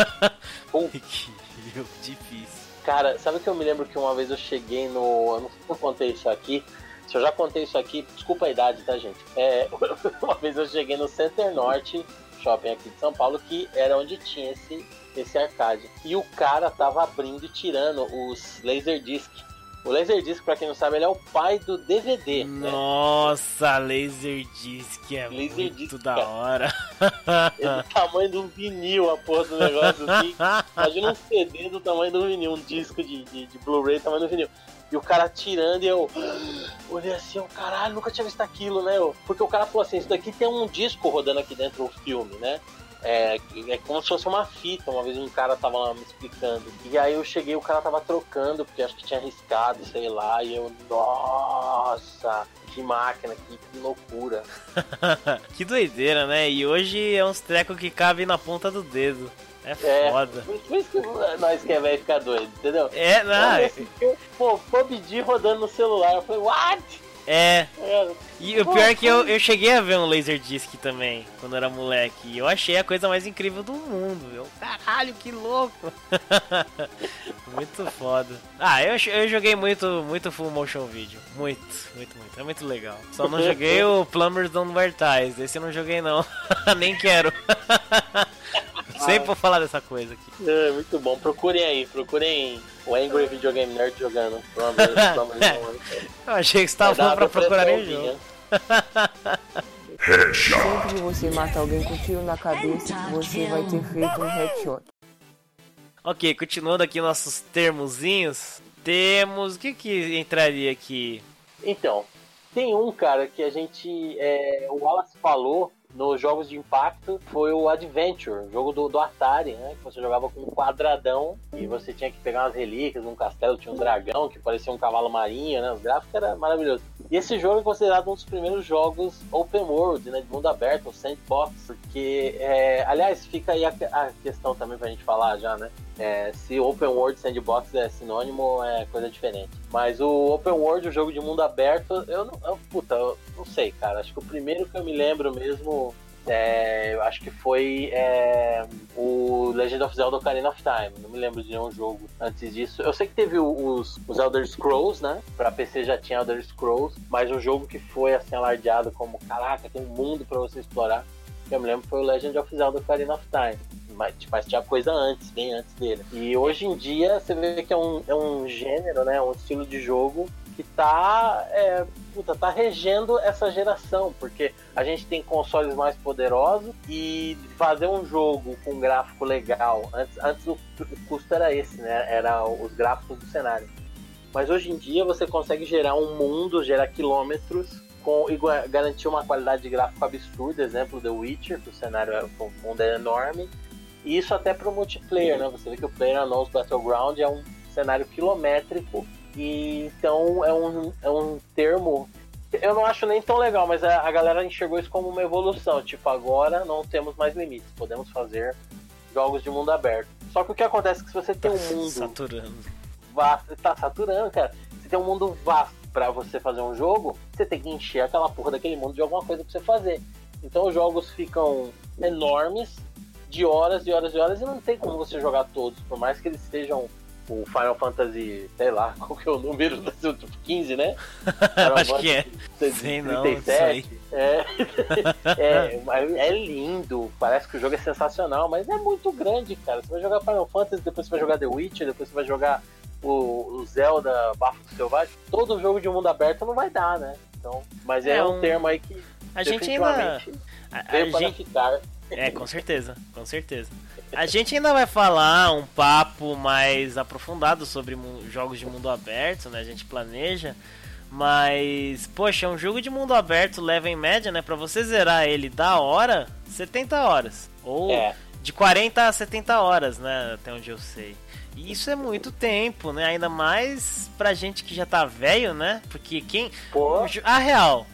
(laughs) Pô. (laughs) que jogo difícil. Cara, sabe que eu me lembro que uma vez eu cheguei no. Eu não sei se eu contei isso aqui. Se eu já contei isso aqui, desculpa a idade, tá, gente? É, (laughs) uma vez eu cheguei no Center Norte, shopping aqui de São Paulo, que era onde tinha esse, esse arcade. E o cara tava abrindo e tirando os Laserdisc. O Laserdisc, pra quem não sabe, ele é o pai do DVD. né? Nossa, Laserdisc é Laserdisc, muito da cara. hora. É do tamanho de um vinil a porra do negócio assim. Imagina um CD do tamanho do vinil, um disco de, de, de Blu-ray do tamanho do vinil. E o cara tirando e eu olhei assim, eu, caralho, nunca tinha visto aquilo, né? Porque o cara falou assim, isso daqui tem um disco rodando aqui dentro do filme, né? É, é como se fosse uma fita, uma vez um cara tava lá me explicando. E aí eu cheguei, o cara tava trocando, porque acho que tinha arriscado, sei lá, e eu, nossa, que máquina, que, que loucura. (laughs) que doideira, né? E hoje é uns trecos que cabem na ponta do dedo. É É. foda. Por isso que nós que é velho ficar doido, entendeu? É, não, Olha esse filme, Pô, PUBG rodando no celular. Eu falei, what? É. É, E o pior é que eu, eu cheguei a ver um Laserdisc também, quando era moleque. E eu achei a coisa mais incrível do mundo. Eu, caralho, que louco! (laughs) muito foda. Ah, eu, eu joguei muito, muito full motion video. Muito, muito, muito. É muito legal. Só não joguei (laughs) o Plumbers Don't Wear Ties. Esse eu não joguei não. (laughs) Nem quero. (laughs) Sempre vou falar dessa coisa aqui. é muito bom. Procurem aí, procurem o Angry Video Game Nerd jogando. (laughs) Eu achei que você tava falando pra procurar em depressãozinha. jogo. Sempre que você mata alguém com tiro na cabeça, você vai ter feito um headshot. Ok, continuando aqui nossos termozinhos. Temos. O que que entraria aqui? Então, tem um cara que a gente. é, o Wallace falou nos jogos de impacto foi o Adventure, jogo do, do Atari, né? Que você jogava com um quadradão e você tinha que pegar umas relíquias, um castelo, tinha um dragão que parecia um cavalo marinho, né? Os gráficos eram maravilhosos. E esse jogo é considerado um dos primeiros jogos open world, né? De mundo aberto, sandbox, porque, é, aliás, fica aí a, a questão também pra gente falar já, né? É, se open world sandbox é sinônimo, é coisa diferente. Mas o open world, o jogo de mundo aberto, eu não. Eu, puta, eu não sei, cara. Acho que o primeiro que eu me lembro mesmo. É, eu acho que foi é, o Legend of Zelda Ocarina of Time. Não me lembro de nenhum jogo antes disso. Eu sei que teve os, os Elder Scrolls, né? Pra PC já tinha Elder Scrolls, mas um jogo que foi assim alardeado como: caraca, tem um mundo pra você explorar. que Eu me lembro foi o Legend of Zelda Ocarina of Time mas, mas tinha coisa antes, bem antes dele. E hoje em dia você vê que é um, é um gênero, né? Um estilo de jogo que tá, é, puta, tá regendo essa geração, porque a gente tem consoles mais poderosos e fazer um jogo com um gráfico legal, antes, antes o, custo era esse, né? Era os gráficos do cenário. Mas hoje em dia você consegue gerar um mundo, gerar quilômetros com, e garantir uma qualidade de gráfico absurda, exemplo The Witcher, que o cenário é, o mundo é enorme, e isso até pro multiplayer, né? Você vê que o PlayerUnknown's Battleground é um cenário quilométrico e então é um, é um termo eu não acho nem tão legal, mas a, a galera enxergou isso como uma evolução. Tipo, agora não temos mais limites, podemos fazer jogos de mundo aberto. Só que o que acontece é que se você tem um mundo Saturando. vasto, tá saturando, cara. Você tem um mundo vasto pra você fazer um jogo, você tem que encher aquela porra daquele mundo de alguma coisa pra você fazer. Então os jogos ficam enormes, de horas e horas e horas, e não tem como você jogar todos, por mais que eles sejam o Final Fantasy, sei lá, (laughs) qual que é o número, tipo 15, né? (laughs) Acho que é. Sei não, 37. (laughs) É, é, é lindo, parece que o jogo é sensacional, mas é muito grande, cara. Você vai jogar Final Fantasy, depois você vai jogar The Witcher, depois você vai jogar o, o Zelda Bafo do Selvagem. Todo jogo de mundo aberto não vai dar, né? Então, mas é, É um, um- termo aí que A gente ainda. definitivamente A, a gente, ficar. É, com certeza, com certeza. A gente ainda vai falar um papo mais aprofundado sobre jogos de mundo aberto, né? A gente planeja. Mas, poxa, um jogo de mundo aberto leva em média, né? Pra você zerar ele da hora, 70 horas. Ou É, de 40 a 70 horas, né? Até onde eu sei. E isso é muito tempo, né? Ainda mais pra gente que já tá velho, né? Porque quem. pô, A real.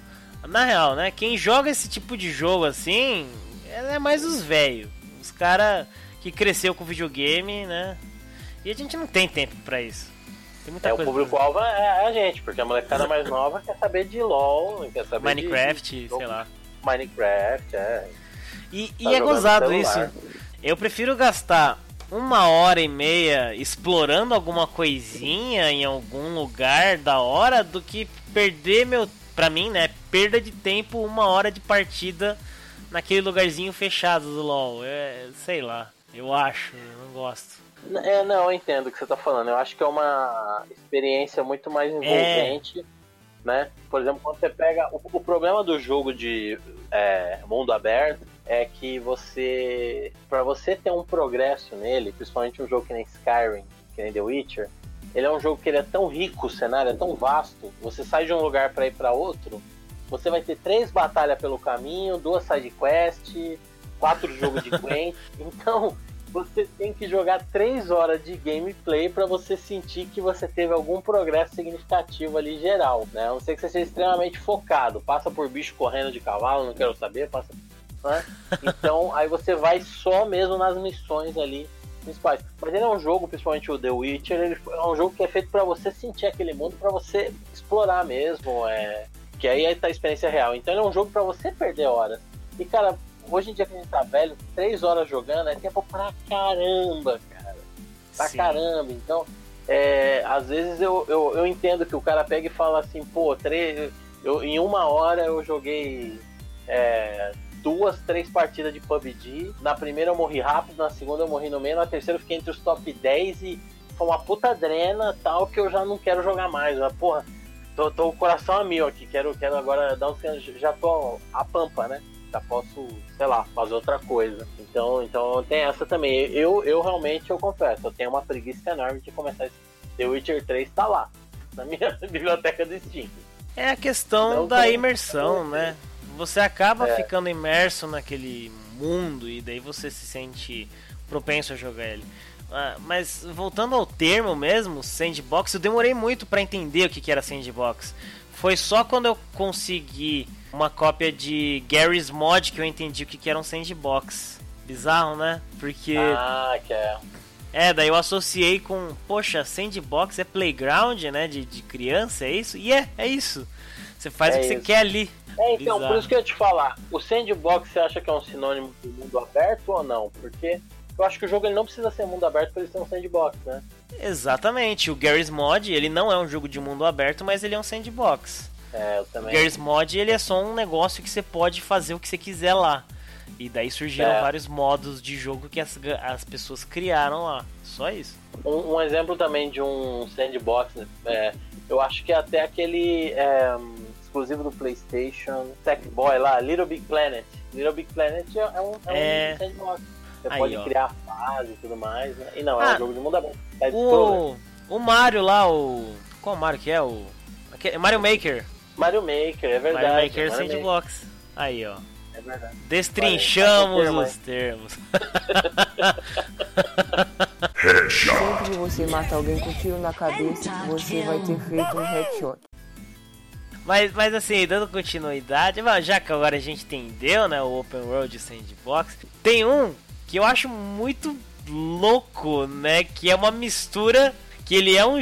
Na real, né? Quem joga esse tipo de jogo assim é mais os velhos. Os cara que cresceu com videogame, né? E a gente não tem tempo pra isso. Tem muita é, o público-alvo é a gente, porque a molecada mais nova quer saber de LOL, quer saber. Minecraft, de, sei lá. Minecraft, é. E, e Tá é jogando gozado isso. Eu prefiro gastar uma hora e meia explorando alguma coisinha em algum lugar da hora do que perder meu. Pra mim, né? Perda de tempo, uma hora de partida naquele lugarzinho fechado do LoL. É, sei lá. Eu acho, eu não gosto. É, não, eu entendo o que você tá falando. Eu acho que é uma experiência muito mais envolvente, né? Por exemplo, quando você pega. O, o problema do jogo de é, mundo aberto é que você. para você ter um progresso nele, principalmente um jogo que nem Skyrim, que nem The Witcher, ele é um jogo que ele é tão rico, o cenário é tão vasto. Você sai de um lugar para ir para outro, você vai ter três batalhas pelo caminho, duas side quest, quatro jogos de Gwent. (laughs) Então, você tem que jogar três horas de gameplay para você sentir que você teve algum progresso significativo ali geral, né? A não ser que você seja extremamente focado, passa por bicho correndo de cavalo, não quero saber, passa, né? Então, (laughs) aí você vai só mesmo nas missões ali principais. Mas ele é um jogo, principalmente o The Witcher, ele é um jogo que é feito para você sentir aquele mundo, para você explorar mesmo, é Que aí tá a experiência real. Então ele é um jogo para você perder horas. E cara, hoje em dia que a gente tá velho, três horas jogando é tempo pra caramba, cara. Pra Sim. caramba. Então, é, às vezes eu, eu, eu entendo que o cara pega e fala assim, pô, três, eu, em uma hora eu joguei é, duas, três partidas de PUBG. Na primeira eu morri rápido, na segunda eu morri no meio, na terceira eu fiquei entre os top 10 e foi uma puta drena tal que eu já não quero jogar mais. Mas, porra, tô, tô o coração a mil aqui, quero, quero agora dar um. Já tô a pampa, né? Já posso, sei lá, fazer outra coisa. Então, então tem essa também. Eu, eu realmente, eu confesso, eu tenho uma preguiça enorme de começar esse. The Witcher 3 tá lá, na minha (laughs) biblioteca do Steam. É a questão então, da imersão, né? Você acaba é. ficando imerso naquele mundo e daí você se sente propenso a jogar ele. Ah, mas voltando ao termo mesmo, sandbox, eu demorei muito para entender o que, que era sandbox. Foi só quando eu consegui uma cópia de Gary's Mod que eu entendi o que, que era um sandbox. Bizarro, né? Porque. Ah, que é. É, daí eu associei com, poxa, sandbox é playground, né? De, de criança, é isso? E é, é isso. Você faz é o que isso. você quer ali. É, então, Bizarro. por isso que eu ia te falar. O sandbox você acha que é um sinônimo de mundo aberto ou não? Porque eu acho que o jogo ele não precisa ser mundo aberto para ele ser um sandbox, né? Exatamente. O Garry's Mod, ele não é um jogo de mundo aberto, mas ele é um sandbox. É, eu também. O Garry's Mod, ele é só um negócio que você pode fazer o que você quiser lá. E daí surgiram é. vários modos de jogo que as, as pessoas criaram lá. Só isso. Um, um exemplo também de um sandbox, né? é, eu acho que é até aquele é, exclusivo do PlayStation, Sackboy lá, Little Big Planet. Little Big Planet é um, é, é... um sandbox. Você Aí, pode ó. criar fase e tudo mais, né? E não, é ah, um jogo de mundo aberto. É o, o Mario lá, o. Qual Mario que é? O. É Mario Maker. Mario Maker, é verdade. Mario Maker Mario Sandbox. Maker. Aí, ó. É verdade. Destrinchamos Olha, os termos. Sempre que você mata alguém com tiro na cabeça, você vai ter feito um headshot. Mas, mas assim, dando continuidade, já que agora a gente entendeu, né, o Open World Sandbox, tem um que eu acho muito louco, né? Que é uma mistura. Que ele é um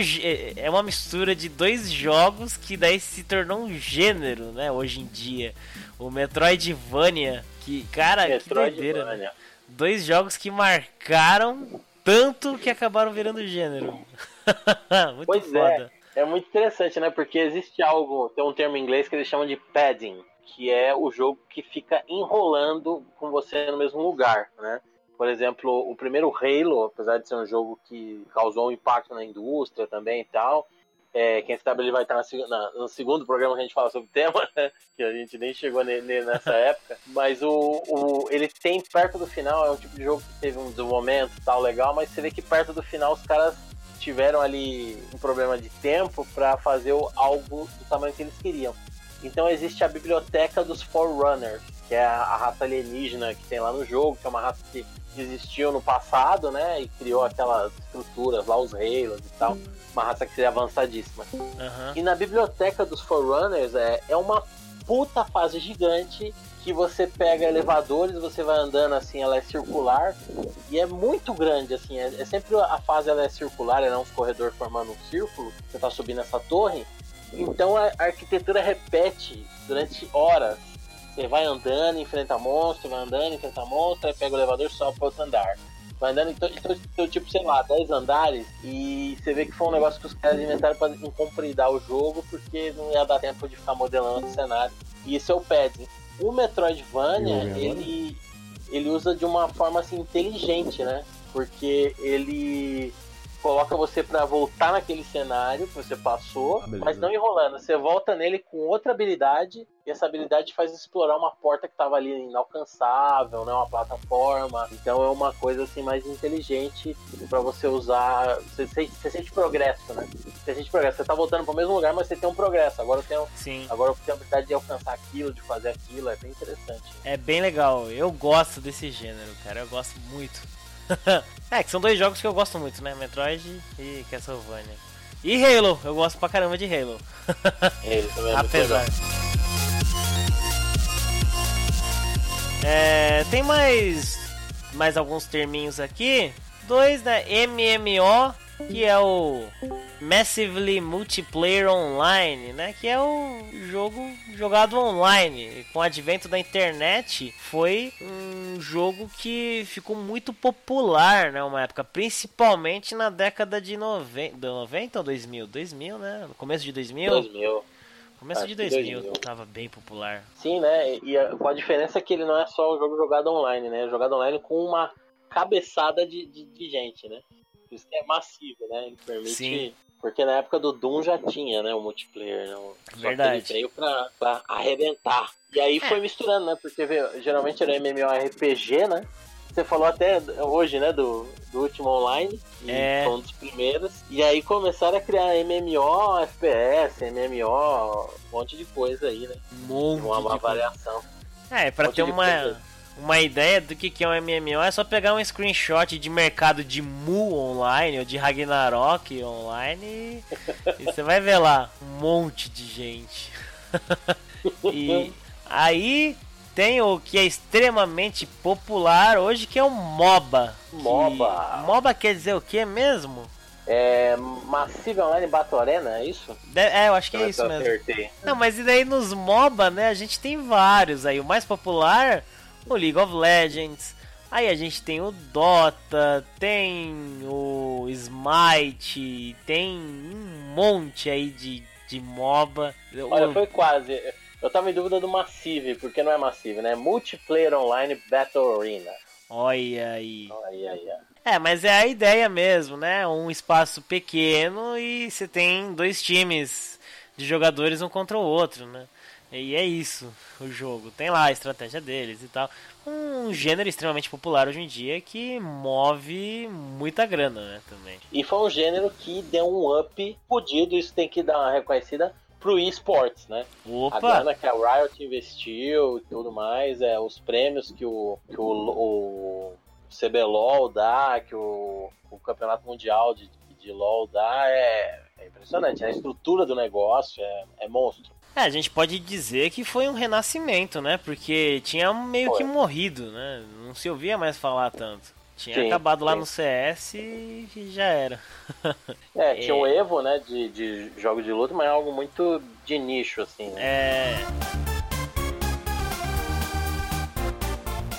é uma mistura de dois jogos que daí se tornou um gênero, né? Hoje em dia. O Metroidvania. Que, cara, que doideira, né? Dois jogos que marcaram tanto que acabaram virando gênero. (laughs) muito pois foda. É. é muito interessante, né? Porque existe algo, tem um termo em inglês que eles chamam de padding, que é o jogo que fica enrolando com você no mesmo lugar, né? Por exemplo, o primeiro Halo, apesar de ser um jogo que causou um impacto na indústria também e tal, é, quem sabe ele vai estar na, na, no segundo programa que a gente fala sobre o tema, (laughs) né? que a gente nem chegou nele nessa época. Mas o, o, ele tem perto do final, é um tipo de jogo que teve um desenvolvimento tal legal, mas você vê que perto do final os caras tiveram ali um problema de tempo para fazer algo do tamanho que eles queriam. Então existe a biblioteca dos Forerunners, que é a raça alienígena que tem lá no jogo, que é uma raça que existiu no passado, né? E criou aquelas estruturas lá, os Halos e tal. Uma raça que seria avançadíssima. Uhum. E na biblioteca dos Forerunners é, é uma puta fase gigante que você pega elevadores, você vai andando assim, ela é circular e é muito grande assim, é, é sempre a fase ela é circular, ela é um corredor formando um círculo, você tá subindo essa torre, então a arquitetura repete durante horas você vai andando, enfrenta monstro, vai andando, enfrenta monstro, aí pega o elevador e sobe para outro andar. Vai andando, então, então, tipo, sei lá, 10 andares, e você vê que foi um negócio que os caras inventaram para compridar o jogo, porque não ia dar tempo de ficar modelando o cenário. E esse é o padding. O Metroidvania, ele, ele usa de uma forma assim, inteligente, né? Porque ele coloca você para voltar naquele cenário que você passou, ah, mas não enrolando. Você volta nele com outra habilidade e essa habilidade faz explorar uma porta que estava ali inalcançável, né, uma plataforma. Então é uma coisa assim mais inteligente para você usar. Você sente, você sente progresso, né? Você sente progresso. Você tá voltando para o mesmo lugar, mas você tem um progresso. Agora eu tenho, Sim. agora eu tenho a habilidade de alcançar aquilo, de fazer aquilo. É bem interessante. É bem legal. Eu gosto desse gênero, cara. Eu gosto muito. (laughs) é, que são dois jogos que eu gosto muito, né? Metroid e Castlevania. E Halo, eu gosto pra caramba de Halo. (laughs) Halo também é Apesar. É, tem mais mais alguns terminhos aqui. Dois, né? MMO, que é o Massively Multiplayer Online, né? Que é o jogo jogado online. Com o advento da internet, foi um jogo que ficou muito popular, né? Uma época, principalmente na década de 90, 90 ou 2000? 2000, né? No começo de 2000? 2000. Começo Acho de que 2000, 2000. tava bem popular. Sim, né? E a, com a diferença que ele não é só um jogo jogado online, né? É jogado online com uma cabeçada de, de, de gente, né? Por Isso que é massivo, né? Ele permite. Sim. Porque na época do Doom já tinha, né? O multiplayer, né? Só que Verdade. Ele veio pra, pra arrebentar. E aí foi misturando, né? Porque veio- geralmente era MMORPG, né? Você falou até hoje, né? Do, do último online. e É. Foi um dos primeiros. E aí começaram a criar MMO, FPS, MMO, um monte de coisa aí, né? Um monte Uma, uma variação. É, pra monte ter uma, coisa. Uma ideia do que, que é um MMO, é só pegar um screenshot de mercado de Mu online ou de Ragnarok online e, você vai ver lá um monte de gente. (laughs) e aí tem o que é extremamente popular hoje, que é o MOBA. que- MOBA. MOBA quer dizer o que mesmo? É, Massive Online Battle Arena, é isso? É, eu acho que é isso eu se eu mesmo. acertei. Não, mas e daí nos MOBA, né? A gente tem vários aí. O mais popular, o League of Legends. Aí a gente tem o Dota, tem o Smite, tem um monte aí de, de MOBA. Olha, O- foi quase. Eu tava em dúvida do Massive, porque não é Massive, né? Multiplayer Online Battle Arena. Olha aí. Aí, aí. É, mas é a ideia mesmo, né? Um espaço pequeno e você tem dois times de jogadores um contra o outro, né? E é isso o jogo. Tem lá a estratégia deles e tal. Um gênero extremamente popular hoje em dia que move muita grana, né? Também. E foi um gênero que deu um up fodido, isso tem que dar uma reconhecida pro esports, né? A Opa! grana que a Riot investiu e tudo mais, é, os prêmios que o, que o, o CBLOL dá, que o, o Campeonato Mundial de, de LOL dá, é, é impressionante. A estrutura do negócio é, é monstro. É, a gente pode dizer que foi um renascimento, né? Porque tinha meio Foi. que morrido, né? Não se ouvia mais falar tanto. Tinha Sim, acabado lá sim. no CS e já era. (laughs) É, tinha É. o Evo, né, de, de jogos de luta, mas é algo muito de nicho, assim, né? É.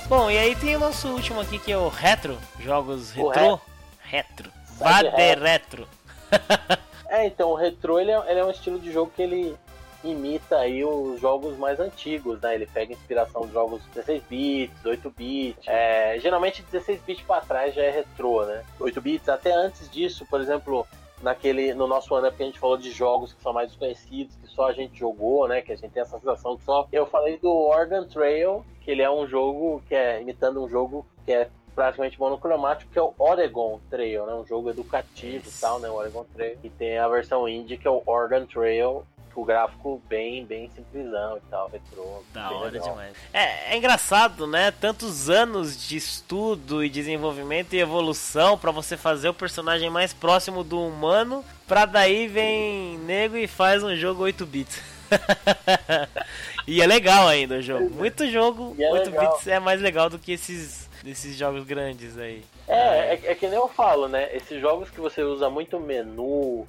Bom, e aí tem o nosso último aqui que é o Retro, jogos O retrô. Retro. Sai de Vade Retro. (laughs) É, então o retrô ele é, ele é um estilo de jogo que ele imita aí os jogos mais antigos, né? Ele pega inspiração de jogos 16 bits, 8 bits. É, geralmente 16 bits para trás já é retrô, né? 8 bits até antes disso, por exemplo, naquele no nosso ano que a gente falou de jogos que são mais desconhecidos, que só a gente jogou, né? Que a gente tem essa sensação que só eu falei do Oregon Trail, que ele é um jogo que é imitando um jogo que é praticamente monocromático, que é o Oregon Trail, né? Um jogo educativo e tal, né? O Oregon Trail. E tem a versão indie, que é o Oregon Trail, o gráfico bem, bem simplesão e tal, retrô. Da hora legal. demais. É, é engraçado, né? Tantos anos de estudo e desenvolvimento e evolução pra você fazer o personagem mais próximo do humano, pra daí vem nego e faz um jogo 8 bits. (laughs) e é legal ainda o jogo. Muito jogo, E é 8 legal. bits é mais legal do que esses, esses jogos grandes aí. É, é, é que nem eu falo, né? Esses jogos que você usa muito menu,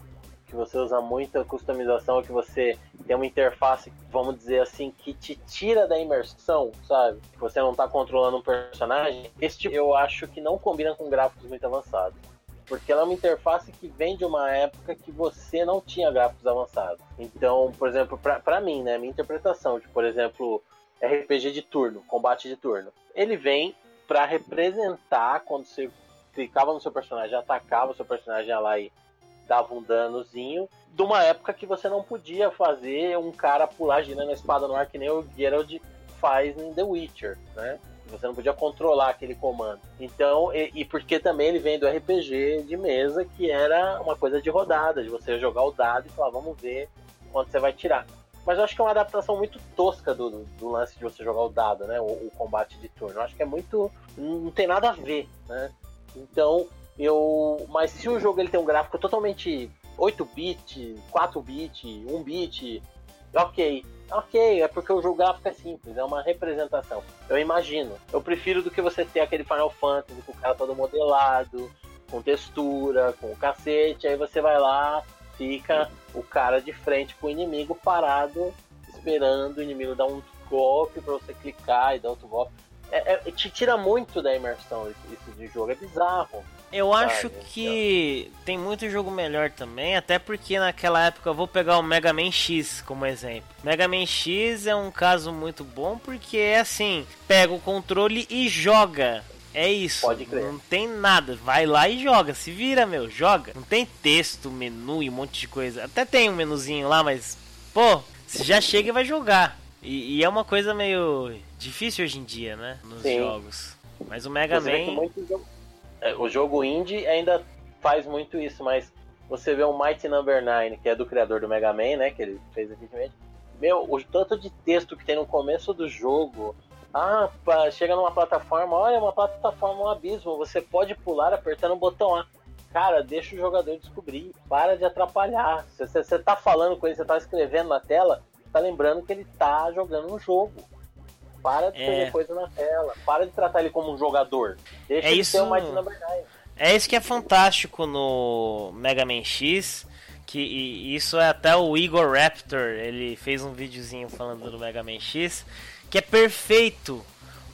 que você usa muita customização, que você tem uma interface, vamos dizer assim, que te tira da imersão, sabe? Você não tá controlando um personagem. Esse tipo eu acho que não combina com gráficos muito avançados. Porque ela é uma interface que vem de uma época que você não tinha gráficos avançados. Então, por exemplo, pra mim, né? Minha interpretação de, por exemplo, RPG de turno, combate de turno. Ele vem pra representar quando você clicava no seu personagem, atacava o seu personagem lá e dava um danozinho, de uma época que você não podia fazer um cara pular girando a espada no ar que nem o Geralt faz em The Witcher, né? Você não podia controlar aquele comando. Então, e, e porque também ele vem do RPG de mesa, que era uma coisa de rodada, de você jogar o dado e falar, vamos ver quanto você vai tirar. Mas eu acho que é uma adaptação muito tosca do, do, do lance de você jogar o dado, né? O, o combate de turno. Eu acho que é muito. Não tem nada a ver, né? Então, eu. Mas se o jogo ele tem um gráfico totalmente 8-bit, 4-bit, 1-bit, ok. Ok, é porque o jogo gráfico é simples, é uma representação. Eu imagino. Eu prefiro do que você ter aquele Final Fantasy com o cara todo modelado, com textura, com o cacete, aí você vai lá fica o cara de frente com o inimigo parado, esperando o inimigo dar um golpe para você clicar e dar outro golpe. É, é, te tira muito da imersão esse, esse de jogo, é bizarro. Eu acho que tem muito jogo melhor também, até porque naquela época eu vou pegar o Mega Man X como exemplo. Mega Man X é um caso muito bom porque é assim, pega o controle e joga. É isso. Pode crer. Não tem nada. Vai lá e joga. Se vira, meu. Joga. Não tem texto, menu e um monte de coisa. Até tem um menuzinho lá, mas. Pô, você já chega e vai jogar. E, e é uma coisa meio difícil hoje em dia, né? Nos Sim. jogos. Mas o Mega Você Man. muito jogo- é, o jogo indie ainda faz muito isso, mas você vê o Mighty Number 9, que é do criador do Mega Man, né? Que ele fez recentemente. Meu, o tanto de texto que tem no começo do jogo. Ah, pá, chega numa plataforma, olha, uma plataforma, um abismo. Você pode pular apertando o botão A. Cara, deixa o jogador descobrir. Para de atrapalhar. Se você, você tá falando com ele, você tá escrevendo na tela, tá lembrando que ele tá jogando um jogo. Para de É. coisa na tela. Para de tratar ele como um jogador. Deixa É ele isso- ser o Mighty Number 9. É isso que é fantástico no Mega Man X. Que e isso é até o Igor Raptor, ele fez um videozinho falando do Mega Man X, que é perfeito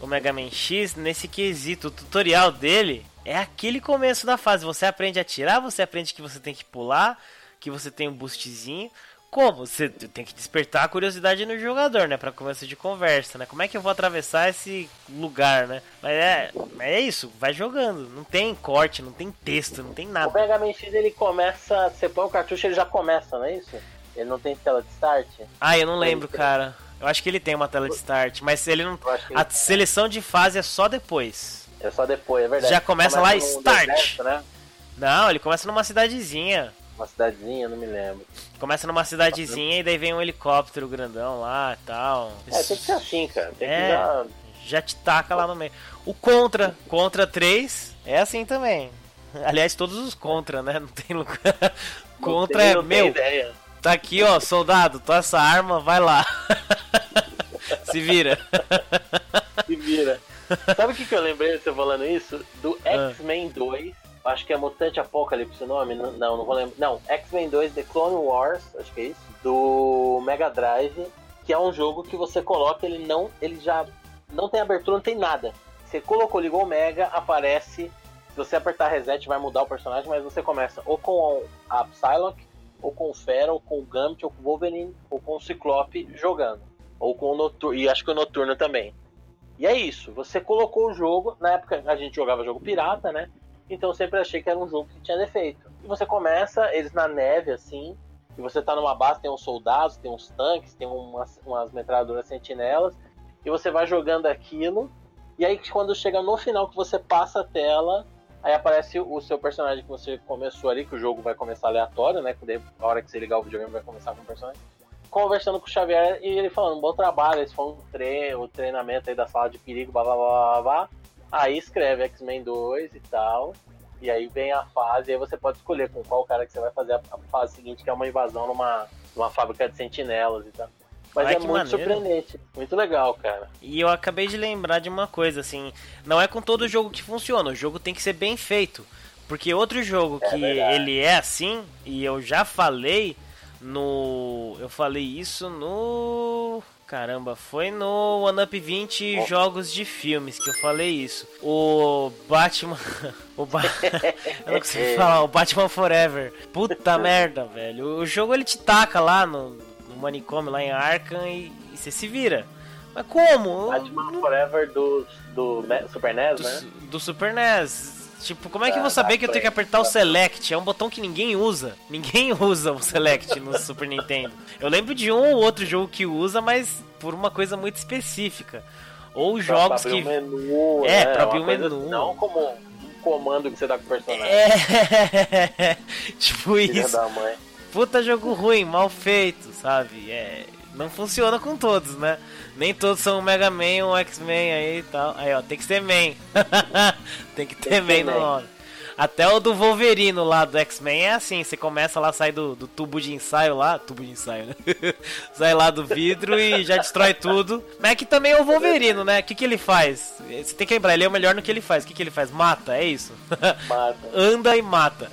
o Mega Man X nesse quesito. O tutorial dele é aquele começo da fase. Você aprende a atirar, você aprende que você tem que pular, que você tem um boostzinho. Como? Você tem que despertar a curiosidade no jogador, né? Pra começo de conversa, né? Como é que eu vou atravessar esse lugar, né? Mas é, é isso, vai jogando. Não tem corte, não tem texto, não tem O nada. Mega Man X ele começa. Você põe o cartucho ele já começa, não é isso? Ele não tem tela de start? Ah, eu não lembro, cara. Eu acho que ele tem uma tela de start, mas ele não. Que A seleção de fase é só depois. é só depois, é verdade. Já começa lá, num start. deserto, né? Não, ele começa numa cidadezinha. Uma cidadezinha, não me lembro. Começa numa cidadezinha e daí vem um helicóptero grandão lá e tal. É, tem que ser assim, cara. Tem É. que já. Já te taca lá no meio. O Contra, Contra 3, é assim também. (laughs) Aliás, todos os Contra, né? Não tem lugar. Contra é meu. Ideia. Tá aqui, ó, soldado, tô essa arma, vai lá. (laughs) Se vira. Se vira. (laughs) Sabe o que, que eu lembrei de você falando isso? Do Ah. X-Men 2. Acho que é Mutante Apocalipse o nome. Não, não, vou lembrar. Não, X-Men 2 The Clone Wars, acho que é isso. Do Mega Drive. Que é um jogo que você coloca, ele não. Ele já não tem abertura, não tem nada. Você colocou, ligou o Mega, aparece. Se você apertar reset, vai mudar o personagem, mas você começa ou com a Psylocke, ou com o Fera, ou com o Gambit, ou com o Wolverine, ou com o Ciclope jogando. Ou com o Noturno. E acho que o Noturno também. E é isso, você colocou o jogo, na época a gente jogava jogo pirata, né? Então eu sempre achei que era um jogo que tinha defeito. E você começa, eles na neve, assim, e você tá numa base, tem uns soldados, tem uns tanques, tem umas, umas metralhadoras sentinelas, e você vai jogando aquilo, e aí quando chega no final que você passa a tela, aí aparece o seu personagem que você começou ali, que o jogo vai começar aleatório, né? Que a hora que você ligar o videogame vai começar com o personagem conversando com o Xavier e ele falando, bom trabalho, esse foi um treino, o treinamento aí da sala de perigo, blá blá blá blá blá. Aí escreve X-Men 2 e tal. E aí vem a fase, e aí você pode escolher com qual cara que você vai fazer a, fase seguinte, que é uma invasão numa, numa fábrica de sentinelas e tal. Mas Ai, é muito maneiro. surpreendente. Muito legal, cara. E eu acabei de lembrar de uma coisa, assim, não é com todo jogo que funciona, o jogo tem que ser bem feito. Porque outro jogo É que verdade. ele é assim, e eu já falei no. Eu falei isso no. Caramba, foi no One Up 20 Oh. jogos de filmes que eu falei isso. O Batman. (laughs) O ba... (laughs) eu não consigo falar, o Batman Forever. Puta (laughs) merda, velho. O jogo ele te taca lá no, no manicômio, lá em Arkham, e, e você se vira. Mas como? Batman Forever do, do Super NES, do, né? do Super NES. Tipo, como é que eu vou saber que eu tenho que apertar o. Select? É um botão que ninguém usa. Ninguém (laughs) usa o Select no Super Nintendo. Eu lembro de um ou outro jogo que usa, mas por uma coisa muito específica. Ou jogos pra abrir que. o menu, É, né? pra abrir o menu. Não como um comando que você dá com o personagem. É. (laughs) tipo Filha isso. da mãe. Puta jogo ruim, mal feito, sabe? É, não funciona com todos, né? Nem todos são um Mega Man ou um X-Men aí e tal. Aí, ó, tem que ser Man. (laughs) tem que ter que Man no nome. Até o do Wolverino lá do X-Men é assim, você começa lá, sai do, do tubo de ensaio lá, tubo de ensaio, né? (laughs) sai lá do vidro e já destrói tudo. Mas é que também é o Wolverino, né? O que, que ele faz? Você tem que lembrar, ele é o melhor no que ele faz. O que, que ele faz? Mata, é isso? Mata. (laughs) Anda e mata.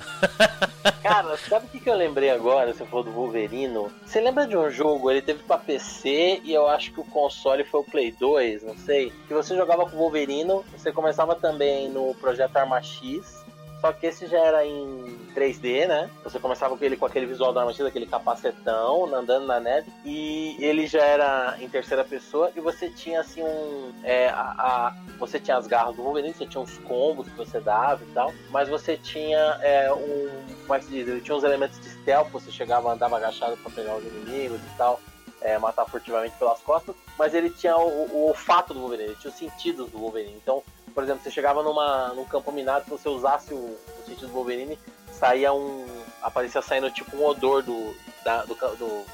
(laughs) Cara, sabe o que, que eu lembrei agora? Você falou do Wolverino. Você lembra de um jogo? Ele teve pra PC e eu acho que o console foi o Play 2, não sei. Que você jogava com o Wolverino, você começava também no Projeto Arma X. Só que esse já era em 3D, né? Você começava com ele com aquele visual da Arma X, aquele capacetão, andando na neve. E ele já era em terceira pessoa. E você tinha assim um. É, a, a- você tinha as garras do Wolverine, você tinha uns combos que você dava e tal. Mas você tinha é, um. Como é que se diz? Ele tinha uns elementos de stealth, você chegava, andava agachado pra pegar os inimigos e tal. é, matar furtivamente pelas costas. Mas ele tinha o, o olfato do Wolverine, ele tinha os sentidos do Wolverine. Então, por exemplo, você chegava numa, num campo minado, se você usasse o, o sentido do Wolverine, saía um. aparecia saindo tipo um odor do. Da, do, do-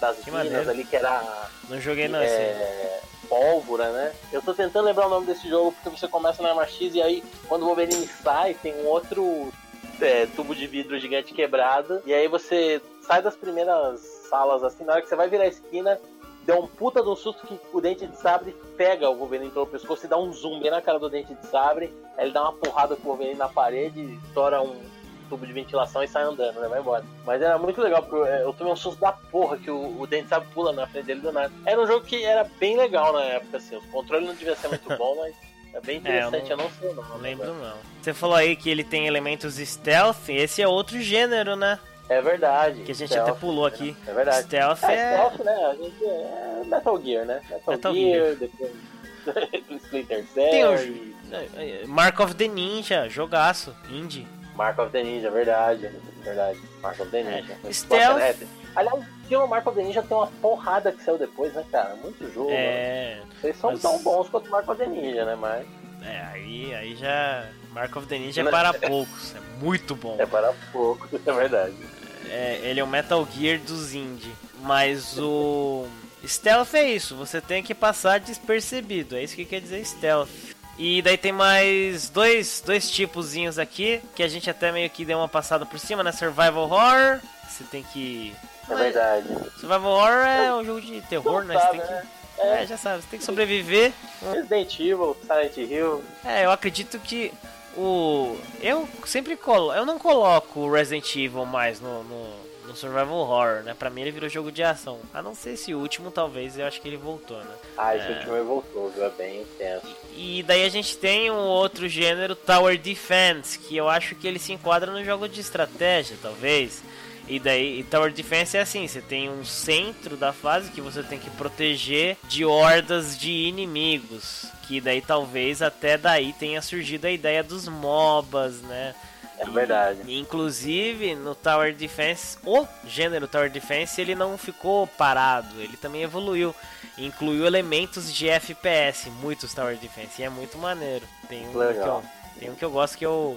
das Que minas maneiro. ali que era Não joguei não, assim. é, pólvora, né? Eu tô tentando lembrar o nome desse jogo porque você começa na Arma X e aí quando o Wolverine sai tem um outro é, tubo de vidro gigante quebrado e aí você sai das primeiras salas assim, na hora que você vai virar a esquina deu um puta de um susto que o dente de sabre pega o Wolverine pelo pescoço e dá um zoom bem na cara do dente de sabre. Aí ele dá uma porrada com o Wolverine na parede, estoura um tubo de ventilação e sai andando, né? Vai embora. Mas era muito legal, porque eu, eu tomei um susto da porra que o, o dente de sabre pula na frente dele do nada. Era um jogo que era bem legal na época, assim. Os controles não deviam ser muito bom, (laughs) mas é bem interessante, eu, não- não sei. Não lembro não. Você falou aí que ele tem elementos stealth, esse é outro gênero, né? É verdade. Que a gente Stealth, até pulou aqui. É verdade. Stealth É, é. stealth, né? A gente é Metal Gear, né? Metal, Metal Gear, depois (laughs) Splinter Cell Tem o- e é, é, Mark of the Ninja, jogaço, indie. Mark of the Ninja, verdade. Verdade. Mark of the Ninja. É, stealth- é, Aliás, tinha o Mark of the Ninja tem uma porrada que saiu depois, né, cara? Muito jogo. né? É. Vocês são mas- tão bons quanto o Mark of the Ninja, né? Mas É, aí, aí já. Mark of the Ninja é Né? para poucos, é muito bom. é para pouco, (laughs) é verdade. É, ele é o Metal Gear dos indie. Mas o. Stealth é isso, você tem que passar despercebido, é isso que quer dizer stealth. E daí tem mais dois, dois tipozinhos aqui, que a gente até meio que deu uma passada por cima, né? Survival Horror, você tem que. É verdade. Survival Horror é um jogo de terror, né? Você tem que. né? É, já sabe, você tem que sobreviver. Resident Evil, Silent Hill. É, eu acredito que o. Eu sempre colo. Eu não coloco o Resident Evil mais no, no, no Survival Horror, né? Pra mim ele virou jogo de ação. A não ser esse último, talvez, eu acho que ele voltou, né? Ah, esse É. último aí voltou, viu? É bem intenso. E daí a gente tem um outro gênero, Tower Defense, que eu acho que ele se enquadra no jogo de estratégia, talvez. E daí, e Tower Defense é assim, você tem um centro da fase que você tem que proteger de hordas de inimigos. Que daí talvez até daí tenha surgido a ideia dos MOBAs, né? É verdade. E, inclusive, no Tower Defense, o gênero Tower Defense, ele não ficou parado, ele também evoluiu. Incluiu elementos de FPS, muitos Tower Defense, e é muito maneiro. Tem um, Legal. Que eu, tem um que eu gosto que é o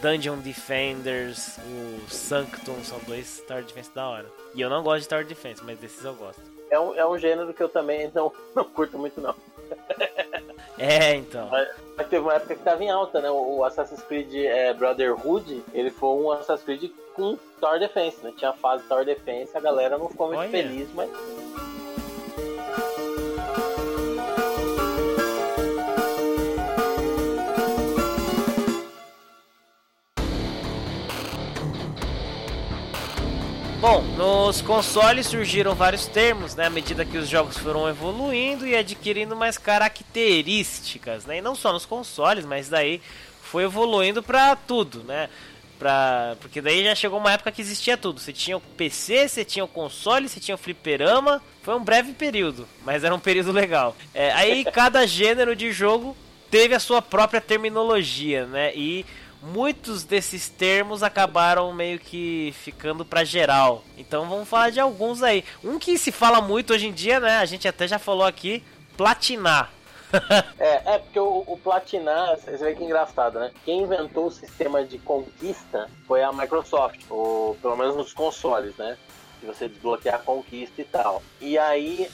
Dungeon Defenders, o Sanctum, são dois Tower Defense da hora. E eu não gosto de Tower Defense, mas desses eu gosto. É um, é um gênero que eu também (laughs) não, não curto muito, não. (laughs) É, então. Mas, teve uma época que tava em alta, né? O, o Assassin's Creed é, Brotherhood, ele foi um Assassin's Creed com Tower Defense, né? Tinha a fase Tower Defense, a galera não ficou muito Olha. feliz, mas Bom, nos consoles surgiram vários termos, né, à medida que os jogos foram evoluindo e adquirindo mais características, né, e não só nos consoles, mas daí foi evoluindo pra tudo, né, pra, porque daí já chegou uma época que existia tudo, você tinha o PC, você tinha o console, você tinha o fliperama, foi um breve período, mas era um período legal. É, aí cada (laughs) gênero de jogo teve a sua própria terminologia, né, e muitos desses termos acabaram meio que ficando pra geral. Então vamos falar de alguns aí. Um que se fala muito hoje em dia, né? A gente até já falou aqui, platinar. (laughs) É, é porque o, o platinar, você vê que é engraçado, né? Quem inventou o sistema de conquista foi a Microsoft, ou pelo menos nos consoles, né? Que você desbloquear a conquista e tal. E aí,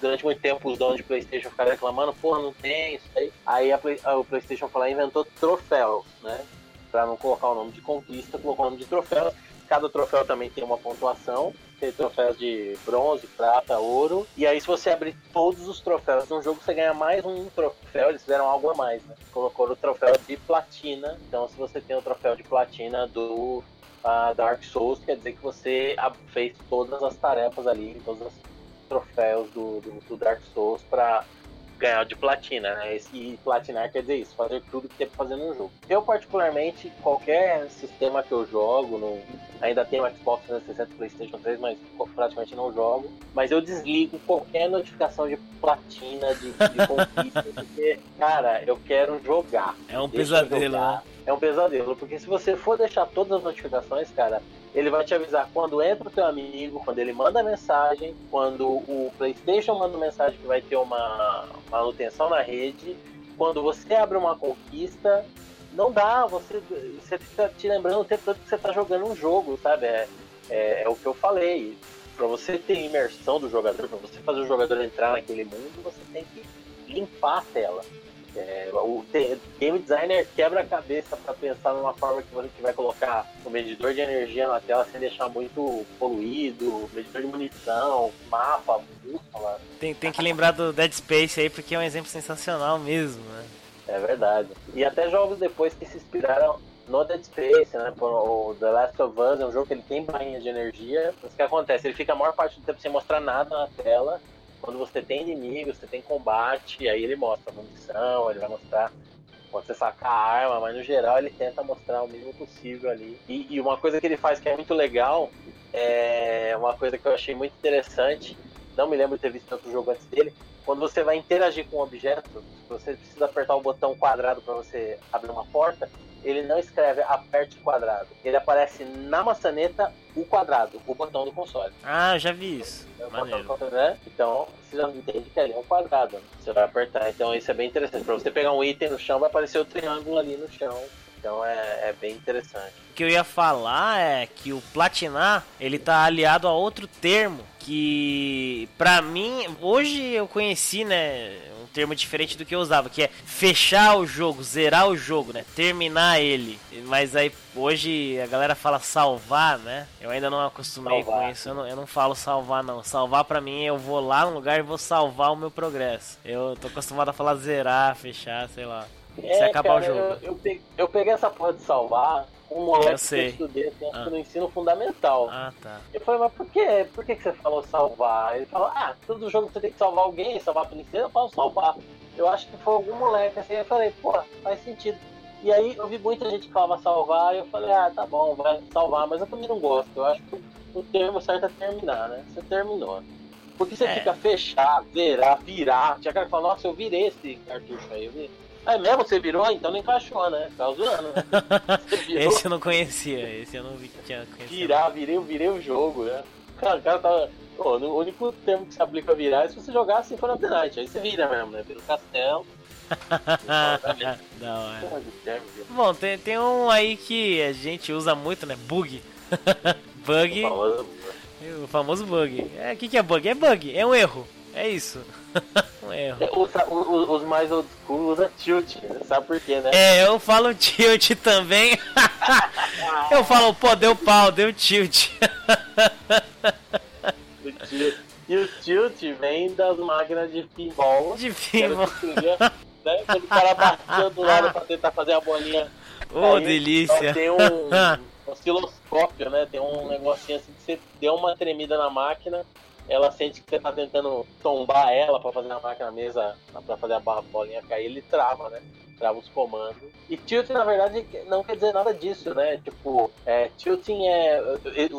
durante muito tempo, os donos de PlayStation ficaram reclamando: porra, não tem isso aí. Aí a ah, o PlayStation e inventou troféu, né? para não colocar o nome de conquista, colocou o nome de troféu. Cada troféu também tem uma pontuação. Tem troféus de bronze, prata, ouro. E aí, se você abrir todos os troféus um jogo, você ganha mais um troféu. Eles fizeram algo a mais, né? Colocou o troféu de platina. Então, se você tem o troféu de platina do uh, Dark Souls, quer dizer que você fez todas as tarefas ali, todos os troféus do, do, do Dark Souls para ganhar de platina, né? E platinar quer dizer isso, fazer tudo que tem pra fazer no jogo. Eu, particularmente, qualquer sistema que eu jogo, no... ainda tenho Xbox 360 PlayStation 3, mas praticamente não jogo. Mas eu desligo qualquer notificação de platina, de, de conquista, (laughs) porque, cara, eu quero jogar. É um pesadelo, né? É um pesadelo, porque se você for deixar todas as notificações, cara, ele vai te avisar quando entra o teu amigo, quando ele manda mensagem, quando o PlayStation manda mensagem que vai ter uma manutenção na rede, quando você abre uma conquista, não dá, você, você fica te lembrando o tempo todo que você está jogando um jogo, sabe? É, é, é o que eu falei. Para você ter imersão do jogador, para você fazer o jogador entrar naquele mundo, você tem que limpar a tela. É, o game designer quebra a cabeça para pensar numa forma que você vai colocar o medidor de energia na tela sem deixar muito poluído, medidor de munição, mapa, bússola. Tem, tem que lembrar do Dead Space aí porque é um exemplo sensacional mesmo, né? É verdade. E até jogos depois que se inspiraram no Dead Space, né? O The Last of Us é um jogo que ele tem barrinha de energia. Mas o que acontece? Ele fica a maior parte do tempo sem mostrar nada na tela quando você tem inimigos, você tem combate, aí ele mostra munição, ele vai mostrar quando você sacar a arma, mas no geral ele tenta mostrar o mínimo possível ali. E, e, uma coisa que ele faz que é muito legal, é uma coisa que eu achei muito interessante, não me lembro de ter visto outro jogo antes dele, quando você vai interagir com um objeto, você precisa apertar o botão quadrado para você abrir uma porta, ele não escreve aperte quadrado. Ele aparece na maçaneta o quadrado, o botão do console. Ah, já vi isso. É. Console, né? Então, você já entende que ali é um quadrado. Né? Você vai apertar. Então, isso é bem interessante. Para você pegar um item no chão, vai aparecer o triângulo ali no chão. Então é, é, bem interessante. O que eu ia falar é que o platinar, ele tá aliado a outro termo que pra mim, hoje eu conheci, né, um termo diferente do que eu usava, que é fechar o jogo, zerar o jogo, né, terminar ele. Mas aí hoje a galera fala salvar, né? Eu ainda não acostumei salvar. com isso, eu não, eu não falo salvar não. Salvar pra mim eu vou lá no lugar e vou salvar o meu progresso. Eu tô acostumado a falar zerar, fechar, sei lá. É, Você acabar cara, o jogo. Eu, eu, peguei, eu, peguei, essa porra de salvar um moleque que eu estudei assim, ah. no ensino fundamental. Ah, tá. Eu falei, mas por quê? Por que, que você falou salvar? Ele falou, ah, todo jogo você tem que salvar alguém, salvar a princesa, eu falo salvar. Eu acho que foi algum moleque assim, eu falei, pô, faz sentido. E aí eu vi muita gente que falava salvar, e eu falei, ah, tá bom, vai salvar, mas eu também não gosto. Eu acho que o termo certo é terminar, né? Você terminou. Porque você é. fica fechar, virar, virar. Tinha cara que fala, nossa, eu virei esse cartucho aí, eu vi. É mesmo? Você virou? Então não encaixou, né? Tá zoando, né? (laughs) esse eu não conhecia, esse eu não tinha conhecido. Virar, virei, virei o jogo, né? Cara, o cara tava. Pô, o único termo que se aplica a virar é se você jogar assim for of the Night. Aí você vira mesmo, né? Vira o castelo. (laughs) da hora. Bom, tem, tem um aí que a gente usa muito, né? Bug. (laughs) bug. O famoso, o famoso bug. É, o que, que é bug? É bug, é um erro. É isso. (laughs) um erro. Os, mais old school usam tilt, sabe por quê, né? É, eu falo tilt também. (laughs) eu falo, pô, deu pau, deu tilt. e o tilt vem das máquinas de pinball. De pinball. Né? Quando o cara bateu do lado pra tentar fazer a bolinha. Ô, oh, delícia! Então, tem (laughs) um osciloscópio, né? Tem um negocinho assim que você deu uma tremida na máquina ela sente que você tá tentando tombar ela para fazer a máquina na mesa, para fazer a barra bolinha cair, ele trava, né? Trava os comandos. E tilting, na verdade, não quer dizer nada disso, né? Tipo, é, tilting é.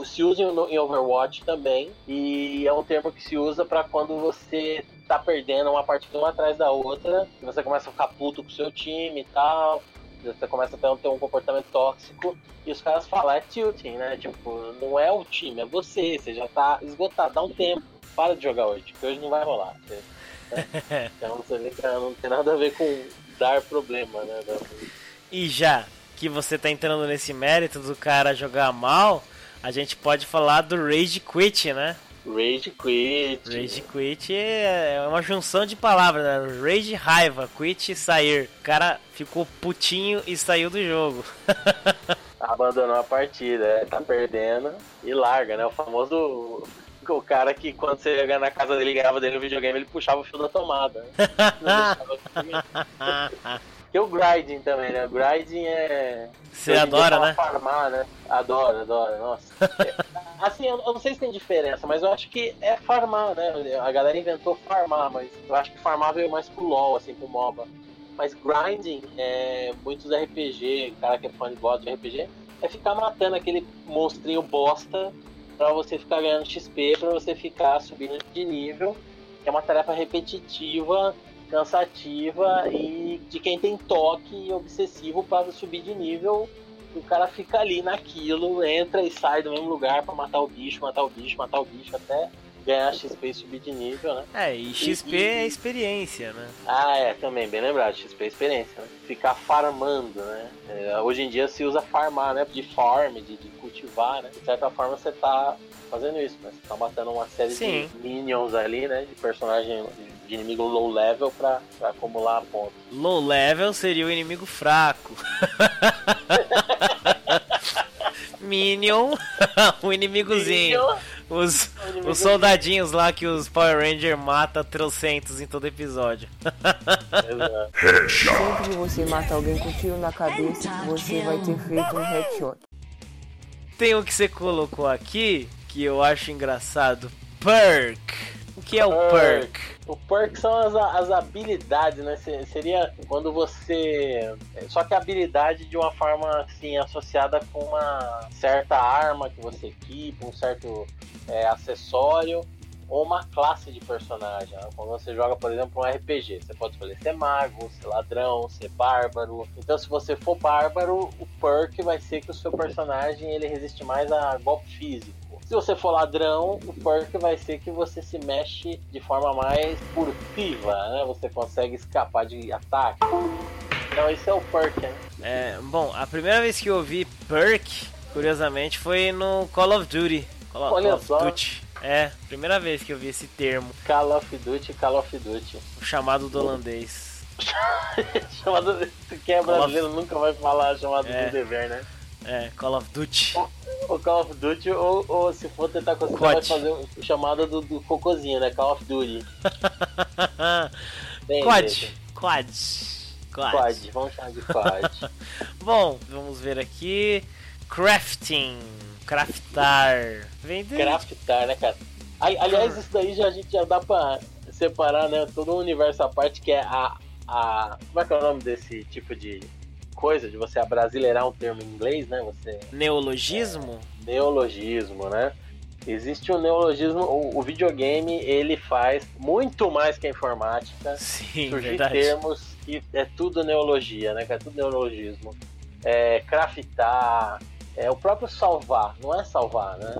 Se usa em Overwatch também, e é um termo que se usa para quando você tá perdendo uma partida uma atrás da outra, e você começa a ficar puto com o seu time e tal você começa a ter um comportamento tóxico e os caras falam, é tilting, né? Tipo, não é o time, é você, você já tá esgotado, dá um tempo, para de jogar hoje, porque hoje não vai rolar. Né? (laughs) Então você vê que não tem nada a ver com dar problema, né? E já que você tá entrando nesse mérito do cara jogar mal, a gente pode falar do Rage Quit, né? Rage Quit. Rage Quit é uma junção de palavras, né? Rage raiva, quit sair. O cara ficou putinho e saiu do jogo. (laughs) Abandonou a partida, é, tá perdendo e larga, né? O famoso o cara que quando você ia na casa dele ganhava dele no videogame, ele puxava o fio da tomada. (laughs) (laughs) e o grinding também, né? O grinding é. Você adora, né? Farmar, né? Adoro, adoro, nossa. (laughs) assim, eu não sei se tem diferença, mas eu acho que é farmar, né? A galera inventou farmar, mas eu acho que farmar veio mais pro LoL, assim, pro MOBA. Mas grinding, é, muitos RPG, cara que é fã de God de RPG, é ficar matando aquele monstrinho bosta para você ficar ganhando XP, para você ficar subindo de nível. É uma tarefa repetitiva, cansativa e de quem tem toque obsessivo para subir de nível. O cara fica ali naquilo, entra e sai do mesmo lugar para matar o bicho, matar o bicho, matar o bicho até ganhar XP e subir de nível, né? É, e XP e, é experiência, né? Ah, é, também, bem lembrado, XP é experiência, né? Ficar farmando, né? É, hoje em dia se usa farmar, né? De farm, de, de, cultivar, né? De certa forma você tá fazendo isso, né? Você tá matando uma série Sim. de minions ali, né? De personagem de inimigo low level pra, pra acumular pontos. Low level seria o inimigo fraco. (laughs) Minion, (laughs) o inimigozinho. Minion. Os, os soldadinhos lá que os Power Ranger mata trocentos em todo episódio. Sempre que você mata alguém com tiro na cabeça, você vai ter feito um headshot. Tem o que você colocou aqui, que eu acho engraçado. Perk. O que é o perk? O perk são as, as habilidades, né? Seria quando você. Só que a habilidade de uma forma assim, associada com uma certa arma que você equipa, um certo é, acessório ou uma classe de personagem. Né? Quando você joga, por exemplo, um RPG, você pode escolher ser mago, ser ladrão, ser bárbaro. Então, se você for bárbaro, o perk vai ser que o seu personagem ele resiste mais a golpe físico. Se você for ladrão, o perk vai ser que você se mexe de forma mais furtiva, né? Você consegue escapar de ataque. Então, esse é o perk, né? É, bom, a primeira vez que eu vi perk, curiosamente, foi no Call of Duty. Call, Olha Call of só. Duty. É, primeira vez que eu vi esse termo. Call of Duty, Call of Duty. O chamado do holandês. (laughs) chamado. Quem é brasileiro of... nunca vai falar chamado é. do dever, né? É, Call of Duty. O Call of Duty, ou, ou se for tentar conseguir, vai fazer o chamado do, do cocôzinho, né? Call of Duty. (laughs) Bem, Quad. Quad. Quad. Quad. Vamos chamar de Quad. (laughs) Bom, vamos ver aqui. Crafting. Craftar. Vender. Craftar, né, cara? Aliás, isso daí já, a gente já dá pra separar, né? Todo o universo à parte que é a, a. Como é que é o nome desse tipo de coisa de você abrasileirar um termo em inglês, né? Você neologismo? É, neologismo, né? Existe um neologismo, o, o, videogame ele faz muito mais que a informática. Sim, Surgir verdade. termos que é tudo neologia, né? Que é tudo neologismo. É, craftar, é o próprio salvar, não é salvar, né?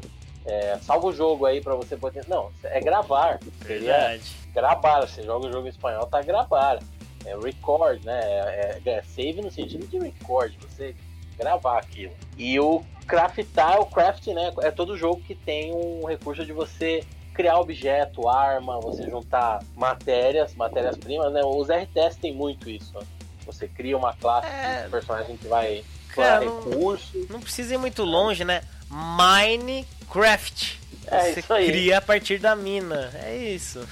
É, salva o jogo aí para você poder. Não, é gravar. Verdade. Gravar. Você joga o jogo em espanhol, tá gravar é record, né? É, é, é, save no sentido de record, você gravar aquilo. E o craftar, o craft, né? É todo jogo que tem um recurso de você criar objeto, arma, você juntar matérias, matérias-primas, né? Os RTS tem muito isso. Você cria uma classe é... de personagem que vai Cara, recurso. Não precisa ir muito longe, né? Minecraft. É você isso aí. cria a partir da mina. É isso.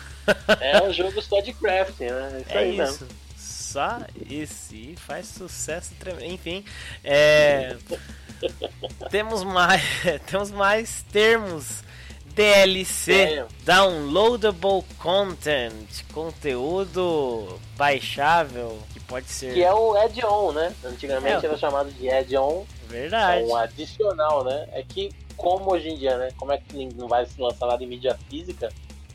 É um jogo só de craft, né? Isso é isso. Mesmo só esse faz sucesso tremendo. Enfim, é, temos mais (laughs) temos mais termos DLC, downloadable content, conteúdo baixável que pode ser que é o add-on, né? Antigamente é. era chamado de add-on. Verdade. É um adicional, né? É que como hoje em dia, né? Como é que não vai se lançar nada em mídia física,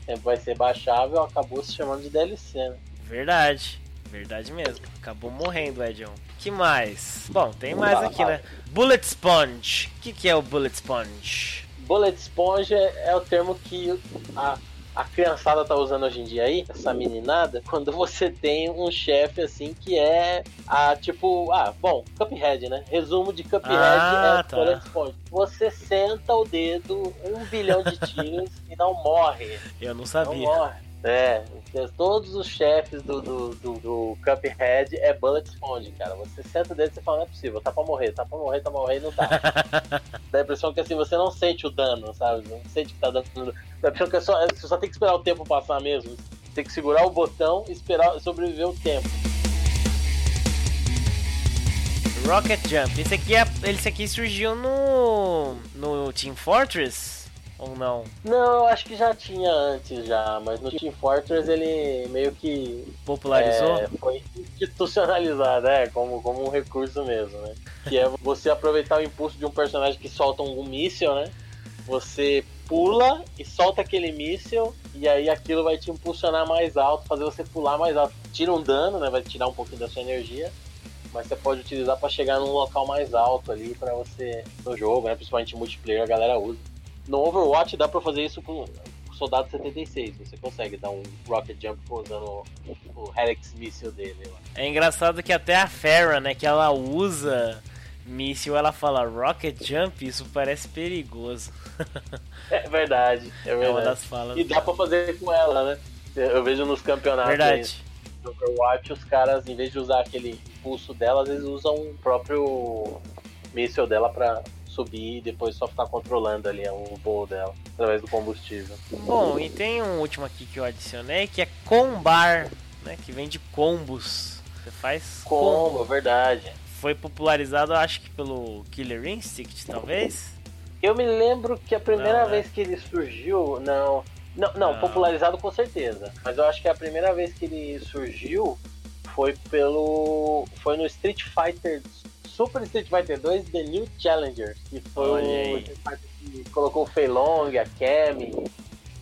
sempre vai ser baixável, acabou se chamando de DLC, né? Verdade. Verdade mesmo. Acabou morrendo o Edion. que mais? Bom, tem mais aqui, né? Bullet Sponge. O que, que é o Bullet Sponge? Bullet Sponge é, é o termo que a, a criançada tá usando hoje em dia aí, essa meninada, quando você tem um chefe assim que é a tipo, ah, bom, Cuphead, né? Resumo de Cuphead Ah, é tá. Bullet Sponge. Você senta o dedo um bilhão de (laughs) tiros e não morre. Eu não Não sabia. morre. É, porque todos os chefes do, do, do, do Cuphead é Bullet Sponge, cara. Você senta o dedo e você fala, não é possível, tá pra morrer, tá pra morrer, tá pra morrer e não tá. (laughs) Dá a impressão que assim, você não sente o dano, sabe? Não sente que tá dando. Dá a impressão que é só, você só tem que esperar o tempo passar mesmo. Tem que segurar o botão e esperar sobreviver o tempo. Rocket Jump. Esse aqui, é, esse aqui surgiu no, no Team Fortress? Ou não? Não, eu acho que já tinha antes já, mas no Team Fortress ele meio que Popularizou? É, foi institucionalizado, é, como, como um recurso mesmo, né? Que é você aproveitar o impulso de um personagem que solta um míssil, né? Você pula e solta aquele míssil e aí aquilo vai te impulsionar mais alto, fazer você pular mais alto. Tira um dano, né? Vai tirar um pouquinho da sua energia, mas você pode utilizar para chegar num local mais alto ali para você no jogo, né? Principalmente multiplayer a galera usa. No Overwatch dá para fazer isso com o Soldado 76, você consegue dar um rocket jump usando o, Helix Missile dele lá. É engraçado que até a Farah, né, que ela usa míssil, ela fala Rocket Jump, isso parece perigoso. (laughs) É verdade, é É uma verdade. das falas. E dá pra fazer com ela, né? Eu vejo nos campeonatos Verdade. do Overwatch, os caras, em vez de usar aquele impulso dela, às vezes usam o próprio míssil dela pra subir e depois só ficar controlando ali o voo dela, através do combustível. Bom, e tem um último aqui que eu adicionei, que é Combar, né, que vem de combos. Você faz Como, verdade. Foi popularizado, acho que pelo Killer Instinct, talvez. Eu me lembro que a primeira Não, né? vez que ele surgiu, não. Não, não, Não. popularizado com certeza. Mas eu acho que a primeira vez que ele surgiu foi pelo. Foi no Street Fighter. Super Street Fighter 2 The New Challenger. Que foi o que colocou o Fei Long, a Kemi.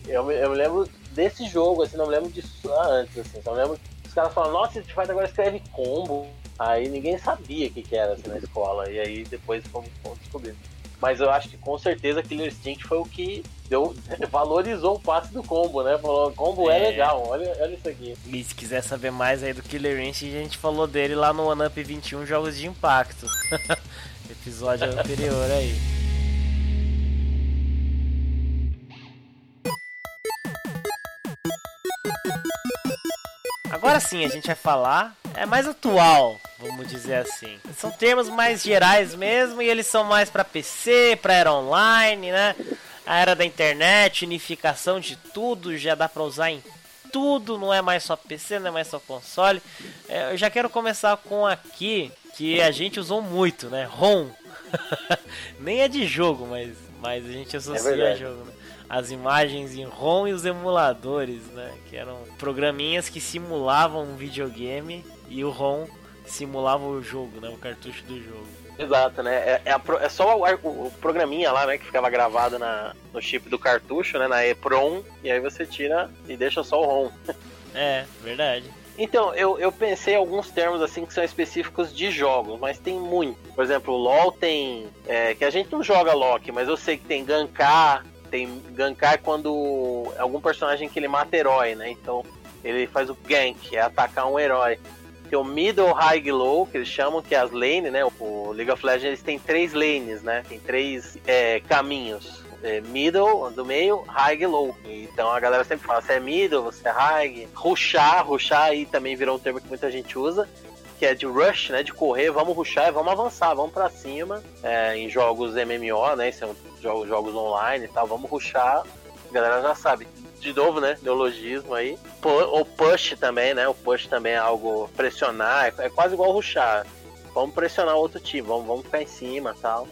Eu me, eu me lembro desse jogo, assim, não me lembro disso antes, assim. Só me lembro os caras falam, nossa, Street Fighter agora escreve combo. Aí ninguém sabia o que, que era assim, na escola. E aí depois fomos, fomos descobrindo. Mas eu acho que com certeza Killer Instinct foi o que deu, (laughs) valorizou o passe do combo, né? Falou, combo é, É. legal, olha, olha isso aqui. E se quiser saber mais aí do Killer Instinct, a gente falou dele lá no One Up 21 Jogos de Impacto. (laughs) Episódio anterior aí. Agora sim, a gente vai falar, é mais atual, vamos dizer assim. São termos mais gerais mesmo e eles são mais para PC, para era online, né? A era da internet, unificação de tudo, já dá para usar em tudo, não é mais só PC, não é mais só console. É, eu já quero começar com aqui que a gente usou muito, né? ROM. (laughs) Nem é de jogo, mas, mas a gente associa a verdade. jogo, né? As imagens em ROM e os emuladores, né? Que eram programinhas que simulavam um videogame e o ROM simulava o jogo, né? O cartucho do jogo. Exato, né? É, é, a é só o, o- programinha lá, né? Que ficava gravado na, no chip do cartucho, né? Na EPROM. E aí você tira e deixa só o ROM. (laughs) É, verdade. Então, eu, eu pensei em alguns termos assim que são específicos de jogos, mas tem muito. Por exemplo, o LoL tem. é, que a gente não joga Loki, mas eu sei que tem Gankar. Tem Gankar é quando é algum personagem que ele mata herói, né? Então ele faz o gank, é atacar um herói. Tem o middle, high e low, que eles chamam, que é as lanes, né? O League of Legends tem três lanes, né? Tem três é, caminhos. É, middle, do meio, high e low. Então a galera sempre fala, você é middle, você é high. Rushar, rushar aí também virou um termo que muita gente usa. Que é de rush, né? De correr, vamos rushar e vamos avançar, vamos pra cima. É, em jogos MMO, né? São jogos, jogos online e tal, vamos rushar. A galera já sabe. De novo, né? Neologismo aí. O push também, né? O push também é algo pressionar, é, é quase igual rushar. Vamos pressionar o outro time, vamos, vamos ficar em cima e tal.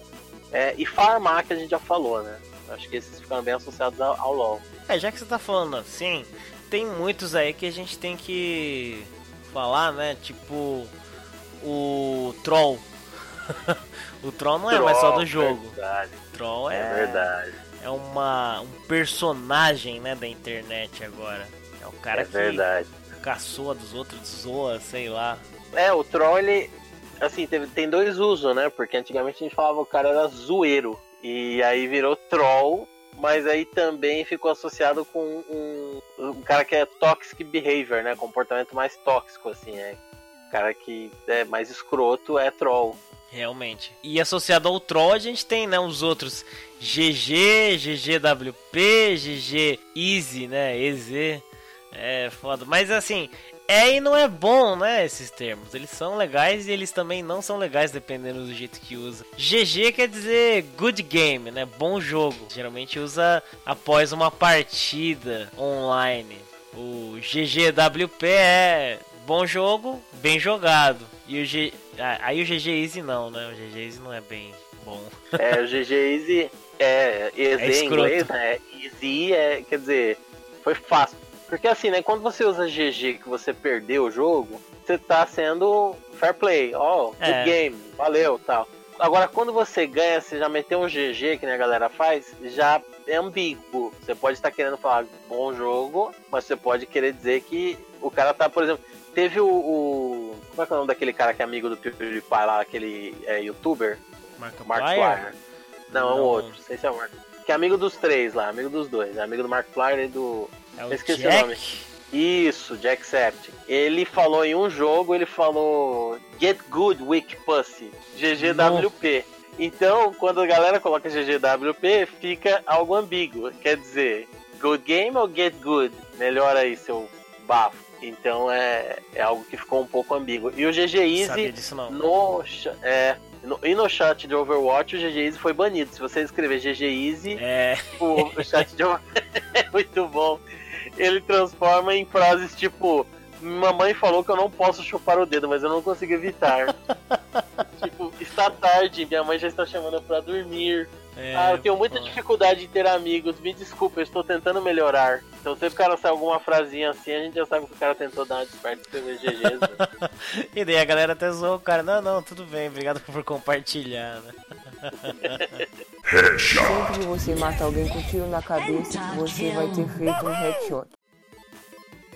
É, e farmar, que a gente já falou, né? Acho que esses ficam bem associados ao, ao LoL. É, já que você tá falando assim, tem muitos aí que a gente tem que falar, né? Tipo o Troll. (laughs) o Troll não é mais só do jogo. Verdade, Troll é é, verdade. É uma, um personagem, né, da internet agora. É o cara é que verdade. caçoa dos outros, zoa, sei lá. É, o troll, ele, assim, teve, tem dois usos, né? Porque antigamente a gente falava que o cara era zoeiro. E aí virou troll mas aí também ficou associado com um, um cara que é toxic behavior, né? Comportamento mais tóxico, assim, é. Cara que é mais escroto é troll. Realmente. E associado ao troll, a gente tem, né, os outros GG, GGWP, GG Easy, né, EZ. É foda. Mas assim, é e não é bom, né, esses termos. Eles são legais e eles também não são legais dependendo do jeito que usa. GG quer dizer good game, né, bom jogo. Geralmente usa após uma partida online. O GGWP é bom jogo, bem jogado. E o G... Ah, aí o GG Easy não, né? O GG Easy não é bem bom. É, o GG Easy é easy É em inglês, né? Easy é, quer dizer, foi fácil. Porque assim, né, quando você usa GG que você perdeu o jogo, você tá sendo fair play, ó, oh, good É. game, valeu, tal. Agora, quando você ganha, você já meteu um GG, que nem a galera faz, já é ambíguo. Você pode estar querendo falar bom jogo, mas você pode querer dizer que o cara tá, por exemplo, teve o, o- como é que é o nome daquele cara que é amigo do PewDiePie lá, aquele é, youtuber? Markiplier. Não, é um outro, não sei se é o Mark. Que é amigo dos três lá, amigo dos dois. É amigo do Markiplier e do. É o Esqueci o Jack. nome. Isso, Jack Sept. Ele falou em um jogo, ele falou Get Good Weak Pussy. GGWP. Então, quando a galera coloca GGWP, fica algo ambíguo. Quer dizer, good game ou get good? Melhora aí seu bafo. Então é, é algo que ficou um pouco ambíguo. E o GG Easy disso não. no, é, no- e no chat de Overwatch o GG Easy foi banido. Se você escrever GG Easy, É, o, o chat de Overwatch (laughs) é muito bom. Ele transforma em frases tipo: Mamãe falou que eu não posso chupar o dedo, mas eu não consigo evitar. (laughs) tipo, está tarde, minha mãe já está chamando pra dormir. É, ah, eu tenho muita dificuldade em ter amigos, me desculpa, eu estou tentando melhorar. Então, se o cara sai alguma frasinha assim, a gente já sabe que o cara tentou dar uma desperta escrever GGs. né? (laughs) E daí a galera até zoou o cara. Não, não, tudo bem, obrigado (laughs) por compartilhar, né? (laughs) Sempre que você mata alguém com tiro na cabeça, você vai ter feito um headshot.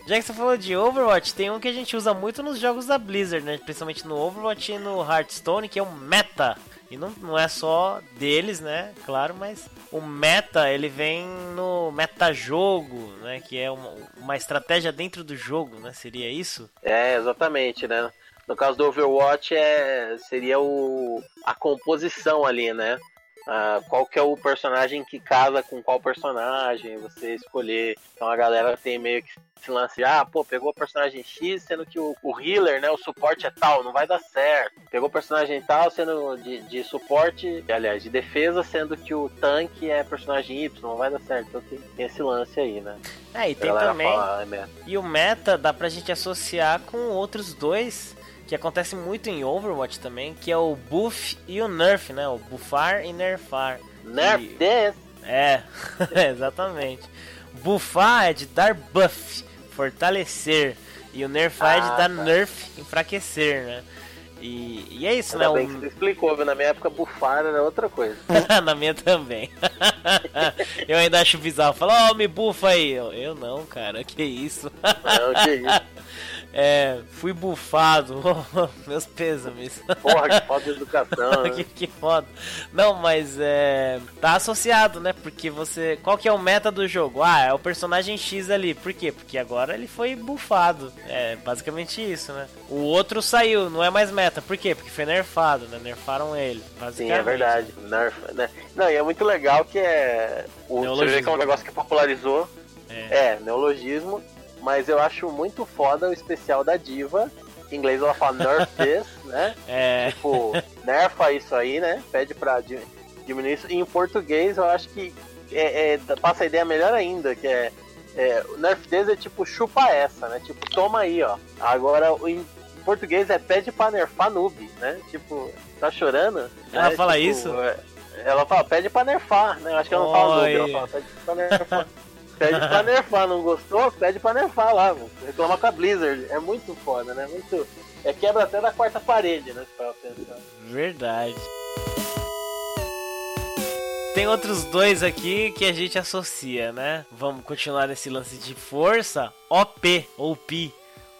Já que você falou de Overwatch, tem um que a gente usa muito nos jogos da Blizzard, né? Principalmente no Overwatch e no Hearthstone, que é o meta. E não, não é só deles, né? Claro, mas o meta, ele vem no metajogo, né? Que é uma, uma estratégia dentro do jogo, né? Seria isso? É, exatamente, né? No caso do Overwatch é, seria o, a composição ali, né? Ah, qual que é o personagem que casa com qual personagem, você escolher. Então a galera tem meio que esse lance ah, pô, pegou o personagem X, sendo que o, o healer, né, o suporte é tal, não vai dar certo. Pegou o personagem tal, sendo de, de suporte, aliás, de defesa, sendo que o tanque é personagem Y, não vai dar certo. Então tem, tem esse lance aí, né? É, e tem também. ah, é. E o meta dá pra gente associar com outros dois que acontece muito em Overwatch também, que é o buff e o nerf, né? O buffar e nerfar. Nerf E- this! É, (laughs) exatamente. Buffar é de dar buff, fortalecer. E o nerfar é de Ah, dar tá. nerf, enfraquecer, né? E, e é isso, Ainda né? bem O- que você explicou, viu? Na minha época, bufar era outra coisa. (laughs) Na minha também. (laughs) eu ainda acho bizarro. Fala, ó, me bufa aí. Eu, eu não, cara, que isso. Não, que isso. É, fui bufado. (laughs) Meus pêsames. Porra, que falta de (laughs) educação. que, né? que foda. Não, mas é. Tá associado, né? Porque você. Qual que é o meta do jogo? Ah, é o personagem X ali. Por quê? Porque agora ele foi bufado. É basicamente isso, né? O outro saiu, não é mais meta. Por quê? Porque foi nerfado, né? Nerfaram ele. Sim, é verdade. Nerf, né? Não, e é muito legal que é. O, você vê que é um negócio que popularizou. É. É, neologismo. Mas eu acho muito foda o especial da Diva. Em inglês ela fala nerf this, (laughs) né? É. Tipo, nerfa isso aí, né? Pede pra di- diminuir isso. E em português eu acho que é, é, passa a ideia melhor ainda, que é, é nerf this é tipo chupa essa, né? Tipo, toma aí, ó. Agora em português é pede pra nerfar noob, né? Tipo, tá chorando? Ela né? fala Tipo, isso? é, Ela fala, pede pra nerfar, né? Eu acho que ela não fala noob, ela fala, pede pra nerfar. Pede pra nerfar, não gostou? Pede pra nerfar lá, mano. Reclama com a Blizzard. É muito foda, né? Muito. É quebra até da quarta parede, né? Pra pensar. Verdade. Tem outros dois aqui que a gente associa, né? Vamos continuar nesse lance de força. OP, OP,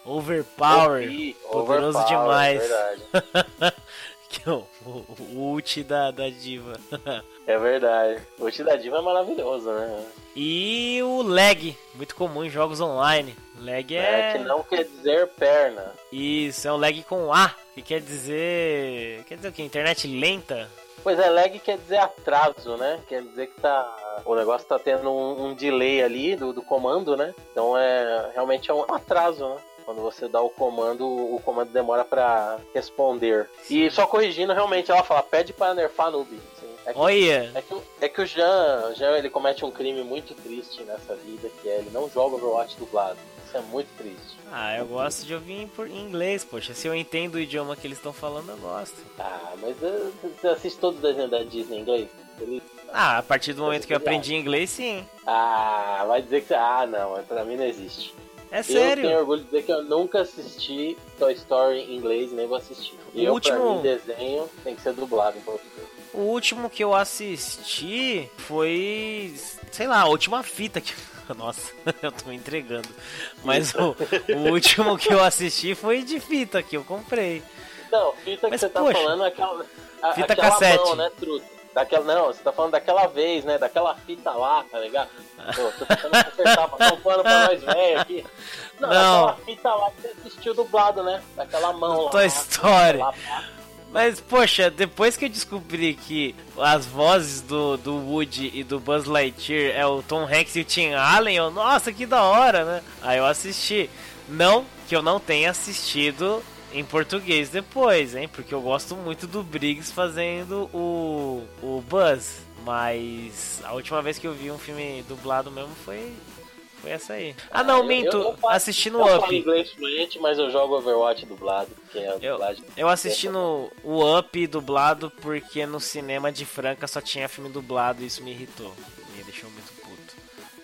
Overpower. OP, poderoso overpower, demais. Verdade. (laughs) Que é o, o, o ult da, da diva. (laughs) É verdade. O ult da diva é maravilhoso, né? E o lag, muito comum em jogos online. Lag É, é. que não quer dizer perna. Isso, é um lag com A, que quer dizer. Quer dizer o que? Internet lenta? Pois é, lag quer dizer atraso, né? Quer dizer que tá. O negócio tá tendo um, um delay ali do, do comando, né? Então é realmente é um atraso, né? Quando você dá o comando, o comando demora pra responder. E só corrigindo, realmente, ela fala, pede para nerfar noob. É que, Olha, é que, o- é que o Jean, Jean, ele comete um crime muito triste nessa vida, que é ele não joga Overwatch dublado. Isso é muito triste. ah, eu gosto de ouvir em, inglês, poxa. Se eu entendo o idioma que eles estão falando, eu gosto. Ah, mas você assiste todos os desenhos da Disney em inglês? Ele- Ah, a partir do momento que eu aprendi inglês, sim. Ah, vai dizer que. Ah, não, pra mim não existe. É Eu tenho sério. orgulho de dizer que eu nunca assisti Toy Story em inglês, nem vou assistir. E O eu, último- pra mim, desenho tem que ser dublado em português. O último que eu assisti foi. sei lá, a última fita que. (laughs) Nossa, (laughs) eu tô me entregando. Mas o, o (laughs) último que eu assisti foi de fita que eu comprei. Não, fita que Mas, você tá poxa, falando é aquela. a- fita aquela cassete. Mão, né, truta? Daquela, não, você tá falando daquela vez, né? Daquela fita lá, tá ligado? Pô, tô tentando acertar, passar um pano pra nós velho aqui. Não, Não. daquela fita lá que você assistiu dublado, né? Daquela mão lá. Toy Story. Lá, Mas, poxa, depois que eu descobri que as vozes do, do Woody e do Buzz Lightyear é o Tom Hanks e o Tim Allen, eu, nossa, que da hora, né? Aí eu assisti. Não que eu não tenha assistido em português depois, hein? Porque eu gosto muito do Briggs fazendo o, o Buzz. Mas a última vez que eu vi um filme dublado mesmo foi, foi essa aí. Ah, não, eu- minto. eu- eu faço- assisti no eu falo Up. inglês fluente, mas eu jogo Overwatch dublado, que é a Eu- dublagem. Eu assisti no o Up dublado porque no cinema de Franca só tinha filme dublado e isso me irritou. Me deixou muito puto.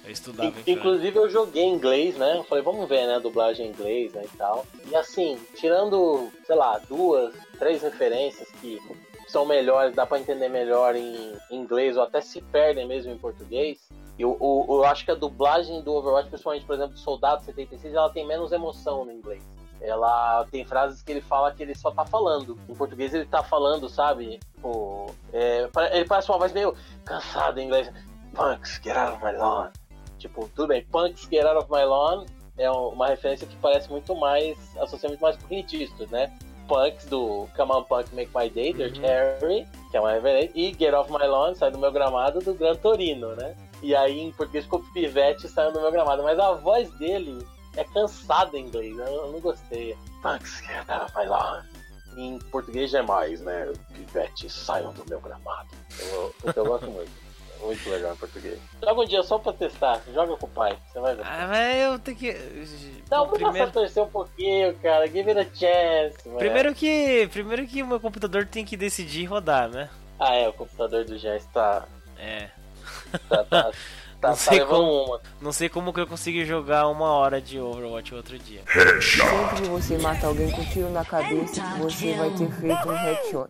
Eu estudava em Franca. Inclusive eu joguei em inglês, né? Eu falei, vamos ver, né? a Dublagem em inglês, né? E tal. E assim, tirando, sei lá, duas, três referências que são melhores, dá pra entender melhor em inglês ou até se perdem mesmo em português. Eu, eu, eu acho que a dublagem do Overwatch, principalmente, por exemplo, do Soldado 76, ela tem menos emoção no inglês. Ela tem frases que ele fala que ele só tá falando. Em português ele tá falando, sabe? Tipo, é, ele parece uma voz meio cansada em inglês. Punks, get out of my lawn. Tipo, tudo bem, Punks, get out of my lawn é uma referência que parece muito mais, associa muito mais com Clint né? Punks do Come on Punk Make My Day, Dirty Uhum. Harry, que é uma referência, e Get Off My Lawn, sai do meu gramado, do Gran Torino, né? E aí em português ficou Pivete, saiu do meu gramado, mas a voz dele é cansada em inglês, eu eu não gostei. Of My Lawn. Em português é mais, né? Pivete, saiam do meu gramado. Eu, eu gosto muito. Muito legal em português. Joga um dia só pra testar. Joga com o pai. Você vai ver. Ah, mas eu tenho que. Não, vamos primeiro, torcer um pouquinho, cara. Give it a chance. primeiro que. Primeiro que o meu computador tem que decidir rodar, né? Ah, é. O computador do Jean está. É. Tá, tá, tá, Não tá sei levando como. uma. Não sei como que eu consegui jogar uma hora de Overwatch outro dia. Sempre que você mata alguém com tiro na cabeça, você vai ter feito um headshot.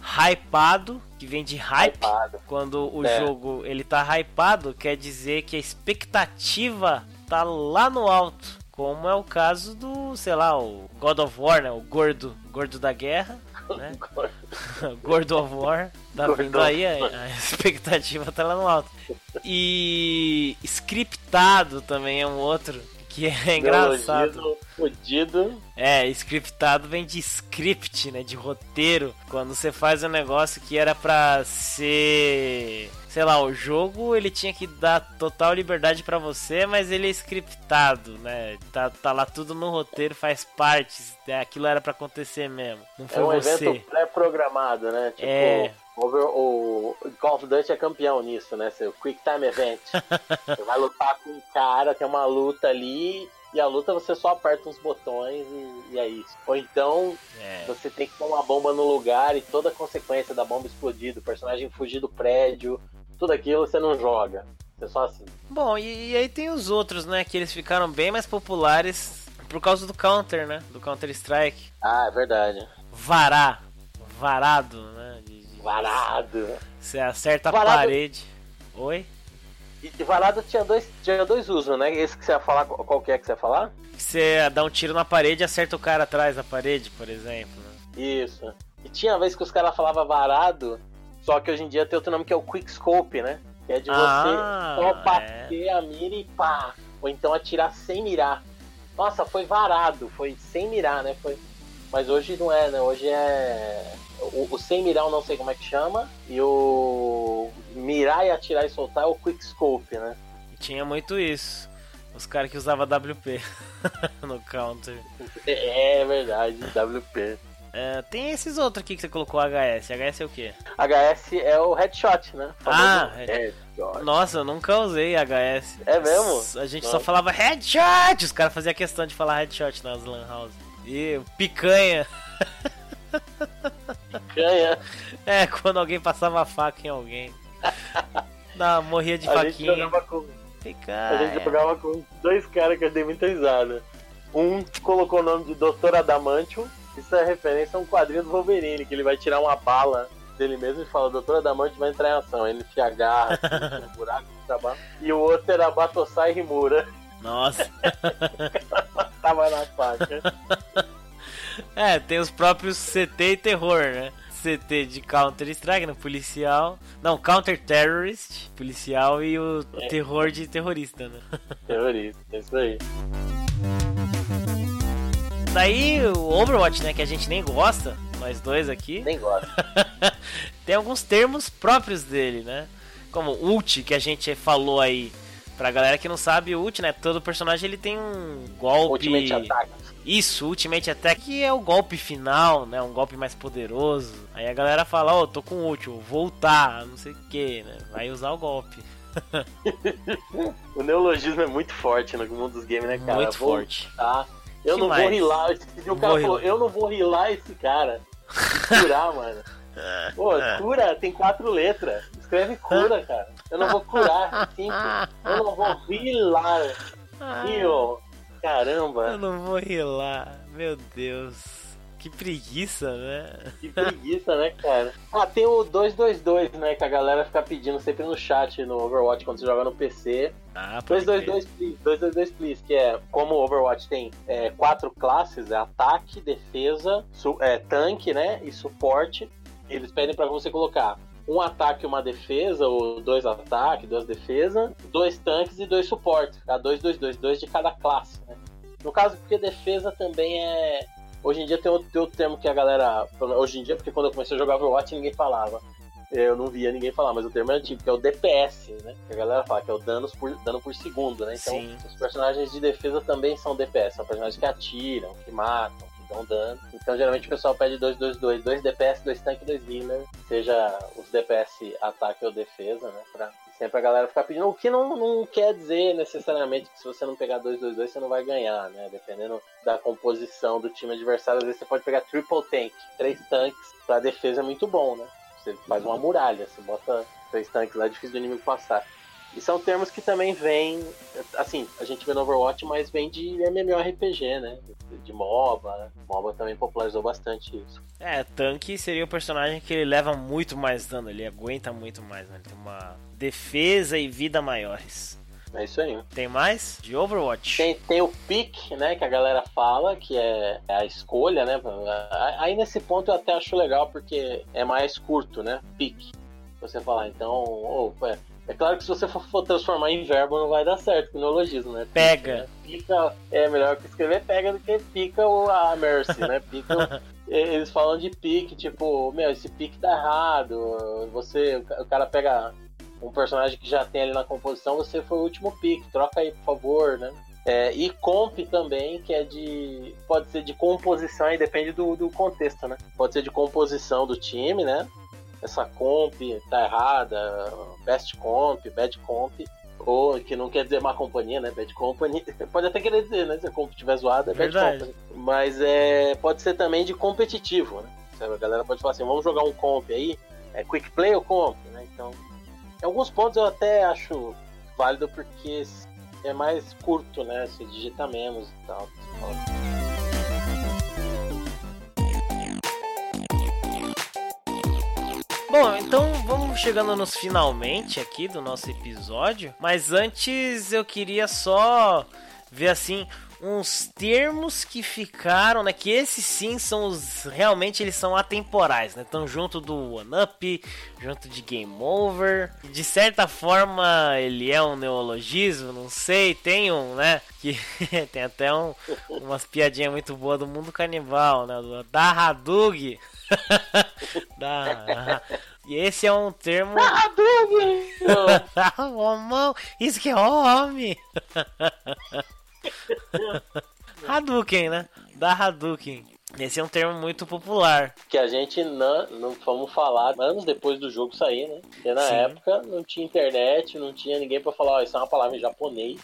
Hypado, que vem de hype. Hypado. Quando o É. jogo ele tá hypado, quer dizer que a expectativa tá lá no alto. Como é o caso do, sei lá, o God of War, né? O gordo, gordo da guerra, né? (laughs) Gordo (laughs) of War. Tá vindo aí, a, a (laughs) expectativa tá lá no alto. E scriptado também é um outro que é engraçado. Fudido. É, scriptado vem de script, né? De roteiro. Quando você faz um negócio que era pra ser. Sei lá, o jogo ele tinha que dar total liberdade pra você, mas ele é scriptado, né? Tá, tá lá tudo no roteiro, faz parte. né, Aquilo era pra acontecer mesmo. Não É foi um você. evento pré-programado, né? Tipo, É. over- o Call of Duty é campeão nisso, né? Seu Quick Time Event. (laughs) você vai lutar com um cara, tem uma luta ali, e a luta você só aperta uns botões e, e é isso. Ou então É. você tem que pôr uma bomba no lugar e toda a consequência da bomba explodir, do personagem fugir do prédio, tudo aquilo você não joga. Você só assim. Bom, e, e aí tem os outros, né? Que eles ficaram bem mais populares por causa do Counter, né? Do Counter Strike. Ah, é verdade. Vará. Varado, né? De- de- Varado. Você acerta a Varado- parede. Oi? E, e varado tinha dois, tinha dois usos, né? Esse que você ia falar, qual qual que é que você ia falar? Você dá um tiro na parede e acerta o cara atrás da parede, por exemplo. né? Isso. E tinha vez que os caras falavam varado, só que hoje em dia tem outro nome que é o Quick Scope, né? Que é de você Ah, só é. bater a mira e pá. Ou então atirar sem mirar. Nossa, foi varado, foi sem mirar, né? Foi... Mas hoje não é, né? Hoje é. O, o sem mirar eu não sei como é que chama. E o mirar e atirar e soltar é o Quick Scope, né? Tinha muito isso. Os caras que usavam WP (laughs) no counter. É, é verdade, WP. É, tem esses outros aqui que você colocou HS. HS é o quê? HS é o headshot, né? Ah, Famoso headshot. Nossa, eu nunca usei HS. É mesmo? A gente só falava headshot! Os caras faziam questão de falar headshot nas lan house. E picanha. Ganha. (laughs) É, quando alguém passava a faca em alguém. (laughs) Não, morria de A gente, faquinha. jogava com, a Picanha. gente jogava com dois caras que eu dei muita risada. Um colocou o nome de Dr. Adamantium. Isso é referência a um quadrinho do Wolverine, que ele vai tirar uma bala dele mesmo e fala, Dr. Adamantium vai entrar em ação. Aí ele enfia a garra, assim, no buraco trabalho. E o outro era Batosai Rimura. Nossa. (laughs) Tava na faca. (laughs) É, tem os próprios CT e terror, né? CT de Counter Strike, né? Policial. Não, Counter Terrorist, policial e o É. terror de terrorista, né? Terrorista, é isso aí. Daí o Overwatch, né? Que a gente nem gosta, nós dois aqui. Nem gosto. (laughs) tem alguns termos próprios dele, né? Como ult, que a gente falou aí. Pra galera que não sabe, ult, né? Todo personagem ele tem um golpe. Ultimate Attack. Isso, Ultimate Attack é o golpe final, né? Um golpe mais poderoso. Aí a galera fala, ó, tô com ult, vou voltar, não sei o que, né? Vai usar o golpe. (laughs) (laughs) O neologismo é muito forte no mundo dos games, né, cara? Muito Vou- forte. Eu Que não mais? vou rilar. O Vou cara rilar. falou, eu não vou rilar esse cara. (laughs) Curar, mano. Pô, cura tem quatro letras. Escreve cura, cara. Eu não vou curar, (laughs) é simples. Eu não vou rilar. Rio. Caramba, Eu não vou rilar, meu Deus. Que preguiça, né? que preguiça, né, cara? Ah, tem o 222, né? Que a galera fica pedindo sempre no chat no Overwatch quando você joga no PC. Ah, pode 222 please, 222 please, que é como o Overwatch tem é, quatro classes, é ataque, defesa, é, tanque, né, e suporte. Eles pedem pra você colocar um ataque e uma defesa, ou dois ataques, duas defesas, dois tanques e dois suportes. Ficar dois, dois, dois, dois de cada classe, né? No caso, porque defesa também é... Hoje em dia tem outro, tem outro termo que a galera... Hoje em dia, porque quando eu comecei a jogar Overwatch, ninguém falava. Eu não via ninguém falar, mas o termo é antigo, que é o DPS, né? Que a galera fala, que é o danos por, dano por segundo, né? Então, Sim. os personagens de defesa também são DPS, são personagens que atiram, que matam, que dão dano. Então, geralmente o pessoal pede 2, 2, 2, 2 DPS, 2 tanque, 2 healer, seja os DPS ataque ou defesa, né? Pra sempre a galera ficar pedindo, o que não, não quer dizer necessariamente que se você não pegar 2, 2, 2, você não vai ganhar, né? Dependendo da composição do time adversário, às vezes você pode pegar triple tank, três tanques, pra defesa é muito bom, né? Você faz uma muralha, você bota três tanques lá, é difícil do inimigo passar. E são termos que também vêm, assim, a gente vê no Overwatch, mas vem de MMORPG, né? De MOBA? MOBA também popularizou bastante isso. É, tanque seria o personagem que ele leva muito mais dano, ele aguenta muito mais, né? Ele tem uma defesa e vida maiores. É isso aí. Tem mais? De Overwatch? Tem, tem o pick, né, que a galera fala, que é, é a escolha, né? Aí nesse ponto eu até acho legal, porque é mais curto, né? Pick. Você falar, então, é, é claro que se você for, for transformar em verbo não vai dar certo, com neologismo, né? Pega. Pica é melhor que escrever pega do que pica o, a Mercy, né? Pica, (laughs) eles falam de pique, tipo, meu, esse pique tá errado. Você, o cara pega um personagem que já tem ali na composição, você foi o último pique, troca aí, por favor, né? É, e comp também, que é de. Pode ser de composição, aí depende do, do contexto, né? Pode ser de composição do time, né? Essa comp tá errada, best comp, bad comp, ou que não quer dizer má companhia, né? Bad company. (laughs) Pode até querer dizer, né? Se a comp tiver zoada, é bad Verdade. company. Mas é, pode ser também de competitivo, né? A galera pode falar assim, vamos jogar um comp aí, é quick play ou comp, né? Então, em alguns pontos eu até acho válido porque é mais curto, né? Você digita menos e tal. Bom, então vamos chegando nos finalmente aqui do nosso episódio. Mas antes eu queria só ver assim uns termos que ficaram, né? Que esses sim são os. Realmente eles são atemporais, né? Estão junto do One Up, junto de Game Over. De certa forma, ele é um neologismo, não sei. Tem um, né? Que (laughs) tem até um, umas piadinhas muito boas do mundo canibal, né? Da Hadug. (laughs) da, e esse é um termo. Homão, (laughs) isso que é homem! (laughs) Hadouken, né? Da Hadouken. Esse é um termo muito popular. Que a gente não, não vamos falar anos depois do jogo sair, né? Porque na Sim. época não tinha internet, não tinha ninguém para falar, ó, isso é uma palavra em japonês,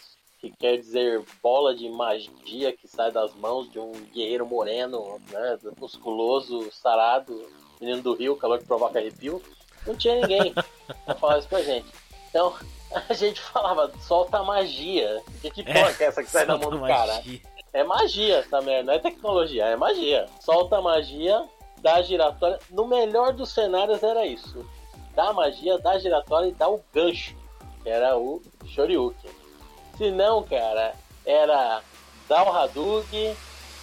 que quer dizer bola de magia que sai das mãos de um guerreiro moreno, né? Musculoso, sarado, menino do rio, calor que provoca arrepio. Não tinha ninguém pra falar isso pra gente. Então, (laughs) a gente falava, solta magia. Que, que porra é, é essa que sai da mão do cara? É magia essa merda, não é tecnologia, é magia. Solta magia, dá giratória. No melhor dos cenários era isso. Dá magia, dá giratória e dá o gancho, que era o Shoryuken. Se não, cara, era dá o Hadouken,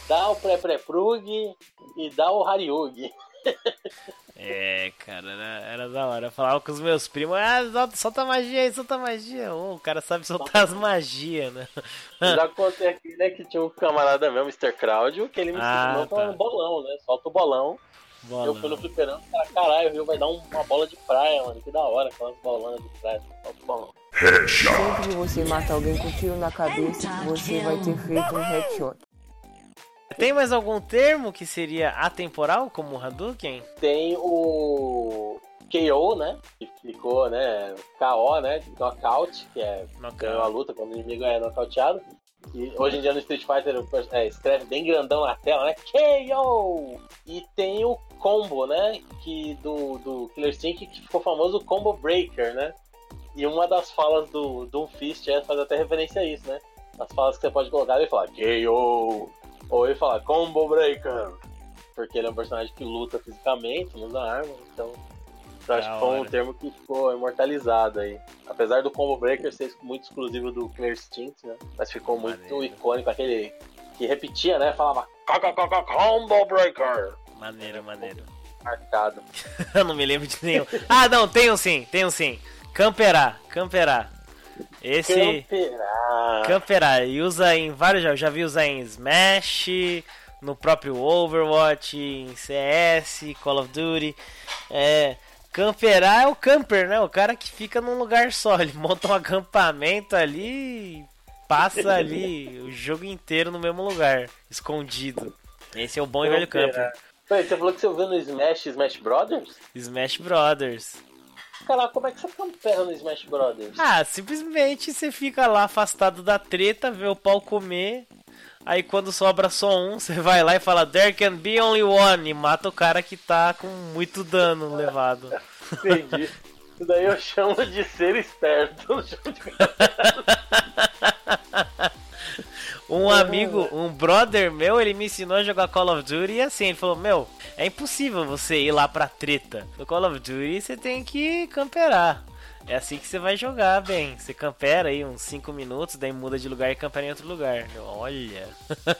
dá o Pré-Pré-Prug e dá o Haryugi. (laughs) É, cara, era, era da hora. Eu falava com os meus primos, ah, solta, solta magia aí, solta magia. Oh, o cara sabe soltar as magias, né? Já (laughs) contei aqui, né, que tinha um camarada meu, Mr. Claudio, que ele me ah, ensinou tá. um bolão, né? Solta o bolão. Eu fui no fliperando, cara, caralho, o Rio vai dar uma bola de praia, mano. Que da hora, aquelas bolanas de praia. O bolão. Sempre que você mata alguém com tiro na cabeça, você vai ter feito um headshot. Tem mais algum termo que seria atemporal, como o Hadouken? Tem o KO, né? Que ficou, né? KO, né? Knockout, que é ganhou a luta quando o inimigo é nocauteado. E hoje em dia no Street Fighter é, escreve bem grandão na tela, né? KO! E tem o combo, né? Que do, do Killer Instinct que ficou famoso o Combo Breaker, né? E uma das falas do Doom Fist é, faz até referência a isso, né? As falas que você pode colocar e falar KO! Ou ele fala Combo Breaker, porque ele é um personagem que luta fisicamente, usa arma, então eu acho que foi um termo que ficou imortalizado aí. Apesar do Combo Breaker ser muito exclusivo do Clear Instinct, né? Mas ficou muito maneiro. icônico, aquele que repetia, né? Falava Combo Breaker. Maneiro, maneiro. Marcado. (laughs) eu não me lembro de nenhum. Ah, não, tem um sim, tem um sim. Camperá, camperá. Esse. Camperar. Camperar. E usa em vários jogos. Já vi usar em Smash, no próprio Overwatch, em CS, Call of Duty. É. Camperar é o camper, né? O cara que fica num lugar só. (laughs) Ele monta um acampamento ali passa ali o jogo inteiro no mesmo lugar, escondido. Esse é o bom e velho camper. Peraí, você falou que você ouviu no Smash Smash Brothers? Smash Brothers. Cara, como é que você campera no Smash Brothers? Ah, simplesmente você fica lá afastado da treta, vê o pau comer. Aí quando sobra só um, (laughs) você vai lá e fala There can be only one e mata o cara que tá com muito dano levado. Entendi. Isso daí eu chamo de ser esperto. (laughs) Um amigo, um brother meu, ele me ensinou a jogar Call of Duty e assim, ele falou: Meu, é impossível você ir lá pra treta. No Call of Duty você tem que camperar. É assim que você vai jogar bem. Você campera aí uns 5 minutos, daí muda de lugar e campera em outro lugar. Olha,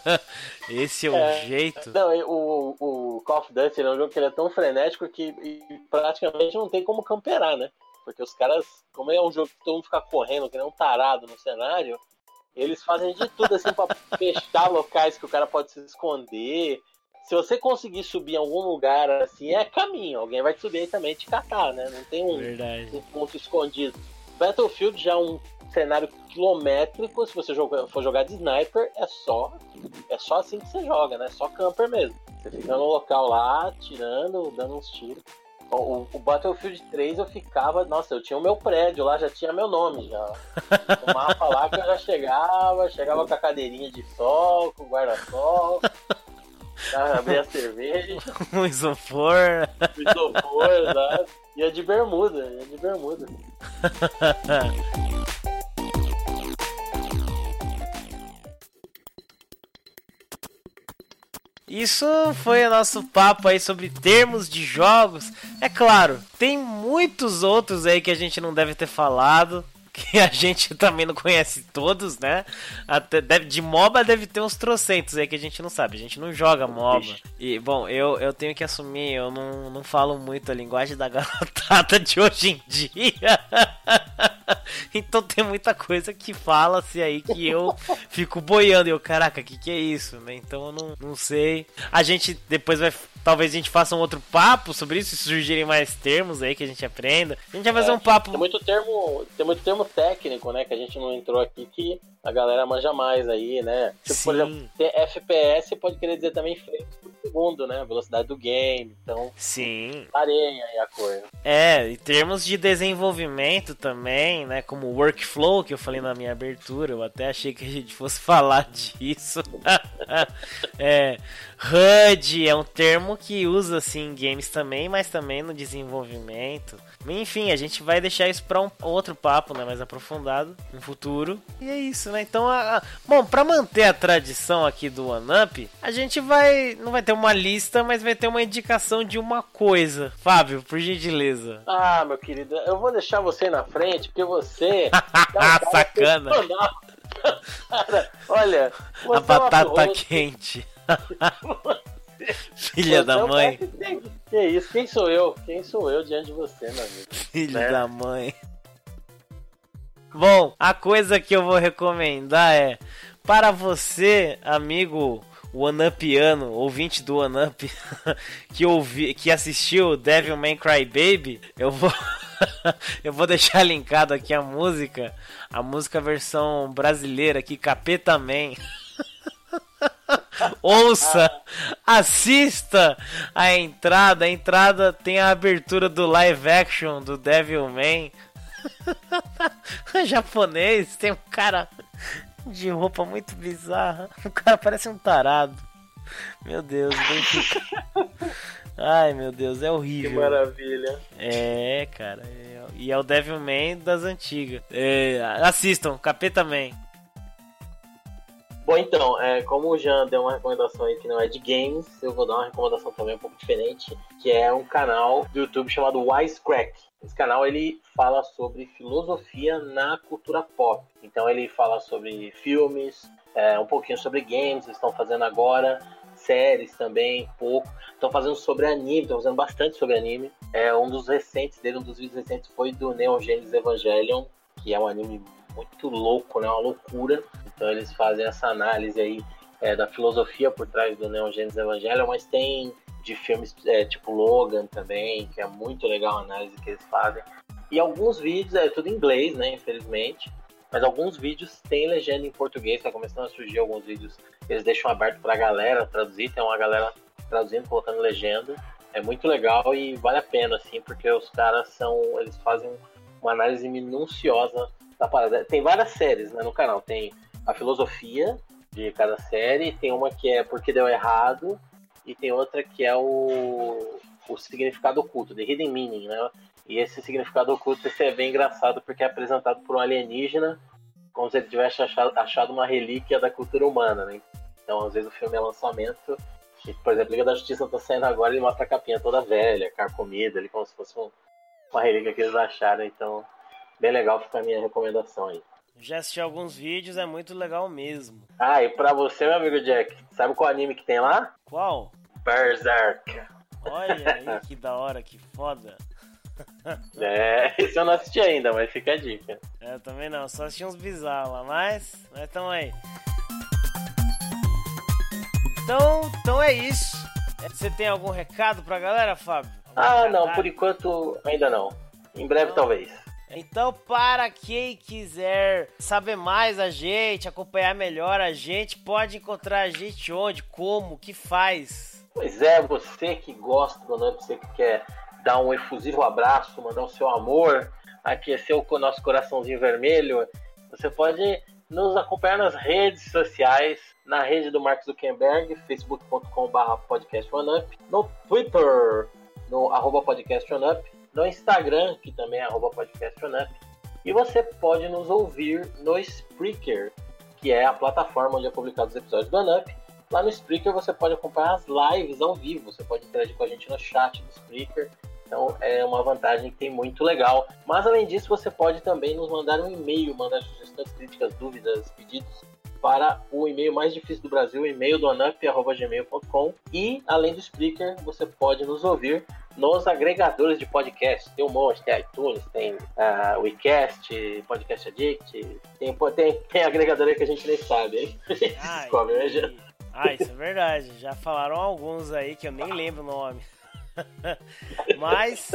(laughs) esse é o é, jeito. Não, o, o Call of Duty é um jogo que ele é tão frenético que praticamente não tem como camperar, né? Porque os caras, como é um jogo que todo mundo fica correndo, que nem um tarado no cenário, eles fazem de tudo assim para (laughs) fechar locais que o cara pode se esconder. Se você conseguir subir em algum lugar assim, é caminho. Alguém vai subir aí também te catar, né? Não tem um, um ponto escondido. Battlefield já é um cenário quilométrico. Se você for jogar de sniper, é só é só assim que você joga, né? Só camper mesmo. Você fica no local lá, tirando, dando uns tiros. O, o, Battlefield 3 eu ficava, nossa, eu tinha o meu prédio lá, já tinha meu nome já. O mapa lá que eu já chegava, chegava com a cadeirinha de sol, com o guarda-sol. Abria a cerveja. (laughs) Um isopor. Um isopor, exato. Ia de bermuda, ia de bermuda. Isso foi o nosso papo aí sobre termos de jogos. É claro, tem muitos outros aí que a gente não deve ter falado. Que a gente também não conhece todos, né? Até deve, de MOBA deve ter uns trocentos aí que a gente não sabe. A gente não joga MOBA. E, bom, eu, eu tenho que assumir, eu não, não falo muito a linguagem da (laughs) garotada de hoje em dia. (laughs) então tem muita coisa que fala-se aí que eu (laughs) fico boiando. E eu, caraca, o que, que é isso, né? Então eu não, não sei. A gente depois vai Talvez a gente faça um outro papo sobre isso, se surgirem mais termos aí que a gente aprenda. A gente vai fazer É, um papo. Tem muito termo, tem muito termo técnico, né? Que a gente não entrou aqui que a galera manja mais aí, né? Tipo, por Sim. exemplo, tem FPS pode querer dizer também frames por segundo, né? Velocidade do game. Então, Sim. areia aí a coisa. É, em termos de desenvolvimento também, né? Como workflow, que eu falei na minha abertura, eu até achei que a gente fosse (laughs) falar disso. (laughs) é, HUD é um termo que usa assim em games também, mas também no desenvolvimento. Enfim, a gente vai deixar isso para um outro papo, né, mais aprofundado no futuro. E é isso, né? Então, a, a- bom, para manter a tradição aqui do One Up, a gente vai não vai ter uma lista, mas vai ter uma indicação de uma coisa. Fábio, por gentileza. Ah, meu querido, eu vou deixar você na frente, porque você. (laughs) é cara Sacana. Cara, (laughs) olha, você A batata é quente. (laughs) (laughs) Filha da é mãe. que isso? Quem sou eu? Quem sou eu diante de você, meu amigo? Filho né? da mãe. Bom, a coisa que eu vou recomendar é para você, amigo OneUpiano, ouvinte do OneUp, (laughs) que ouvi, que assistiu Devil May Cry Baby, eu vou (laughs) eu vou deixar linkado aqui a música, a música versão brasileira aqui, Capeta Man. (laughs) Ouça, assista a entrada. A entrada tem a abertura do live action do Devil May. (laughs) Japonês, tem um cara de roupa muito bizarra. O cara parece um tarado. Meu Deus, bem Ai meu Deus, é Que horrível. maravilha. É, cara. é- E é o Devil May das antigas. É, assistam, Capeta Man. Bom, então, é, como o Jean deu uma recomendação aí que não é de games, eu vou dar uma recomendação também um pouco diferente, que é um canal do YouTube chamado Wisecrack. Esse canal ele fala sobre filosofia na cultura pop. Então ele fala sobre filmes, é, um pouquinho sobre games, eles estão fazendo agora, séries também, pouco. Estão fazendo sobre anime, estão fazendo bastante sobre anime. É, um dos recentes dele, um dos vídeos recentes foi do Neon Genesis Evangelion, que é um anime muito louco, né? Uma loucura. Então eles fazem essa análise aí é, da filosofia por trás do Neon Genesis Evangelion, mas tem de filmes é, tipo Logan também, que é muito legal a análise que eles fazem. E alguns vídeos, é tudo em inglês, né? Infelizmente. Mas alguns vídeos têm legenda em português, tá começando a surgir alguns vídeos eles deixam aberto pra galera traduzir, tem uma galera traduzindo, colocando legenda. É muito legal e vale a pena, assim, porque os caras são. Eles fazem uma análise minuciosa da parada. Tem várias séries né, no canal. Tem a filosofia de cada série, tem uma que é porque deu errado, e tem outra que é o, o significado oculto, The Hidden Meaning, né? E esse significado oculto esse é bem engraçado porque é apresentado por um alienígena como se ele tivesse achado, achado uma relíquia da cultura humana, né? Então, às vezes o filme é lançamento, e, por exemplo, Liga da Justiça tá saindo agora e ele mostra a capinha toda velha, carcomida, ali como se fosse um- uma relíquia que eles acharam, então bem legal fica a minha recomendação aí. Já assisti alguns vídeos, é muito legal mesmo. Ah, e pra você, meu amigo Jack, sabe qual anime que tem lá? Qual? Berserk. Olha aí (laughs) que da hora, que foda. É, esse eu não assisti ainda, mas fica a dica. É, Eu também não, só assisti uns bizarros lá, mas nós tamo aí. Então, então é isso. Você tem algum recado pra galera, Fábio? Algum Ah, não, recado? por enquanto ainda não. Em breve, talvez. Então, para quem quiser saber mais a gente, acompanhar melhor a gente, pode encontrar a gente onde, como, o que faz. Pois é, você que gosta do Nub, você que quer dar um efusivo abraço, mandar o seu amor, aquecer o nosso coraçãozinho vermelho, você pode nos acompanhar nas redes sociais, na rede do Mark Zuckerberg, facebook.com.br podcastonup, no Twitter, no arroba no Instagram, que também é arroba podcastonup, e você pode nos ouvir no Spreaker, que é a plataforma onde é publicado os episódios do Anup, Lá no Spreaker você pode acompanhar as lives ao vivo, você pode interagir com a gente no chat do Spreaker. Então é uma vantagem que tem muito legal. Mas além disso, você pode também nos mandar um e-mail, mandar sugestões, críticas, dúvidas, pedidos para o e-mail mais difícil do Brasil, e-mail do anup.gmail.com. E além do Spreaker, você pode nos ouvir nos agregadores de podcast. Tem um monte, tem iTunes, tem uh, WeCast, Podcast Addict, tem, tem, (laughs) tem agregador aí que a gente nem sabe, hein? (laughs) Ah, descobre, né, e... ah, isso é verdade. Já falaram alguns aí que eu nem lembro o nome. (laughs) Mas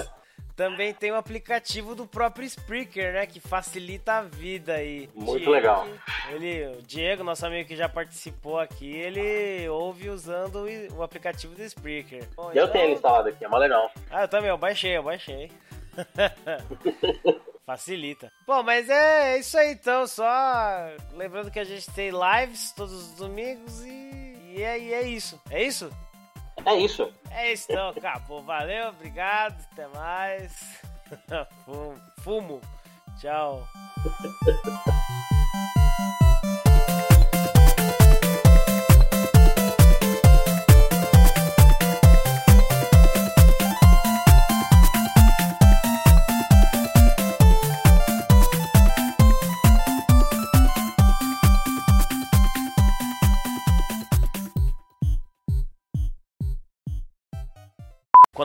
também tem o aplicativo do próprio Spreaker, né? Que facilita a vida aí. Muito Diego, legal. Ele, o Diego, nosso amigo que já participou aqui, ele ouve usando o aplicativo do Spreaker. Bom, eu então... tenho ele instalado aqui, é mais legal. Ah, eu também, eu baixei, eu baixei. (laughs) Facilita. Bom, mas é isso aí então. Só lembrando que a gente tem lives todos os domingos e, e, é, e é isso. É isso? É isso. É isso então, acabou. Valeu, obrigado, até mais. (laughs) Fumo. Tchau.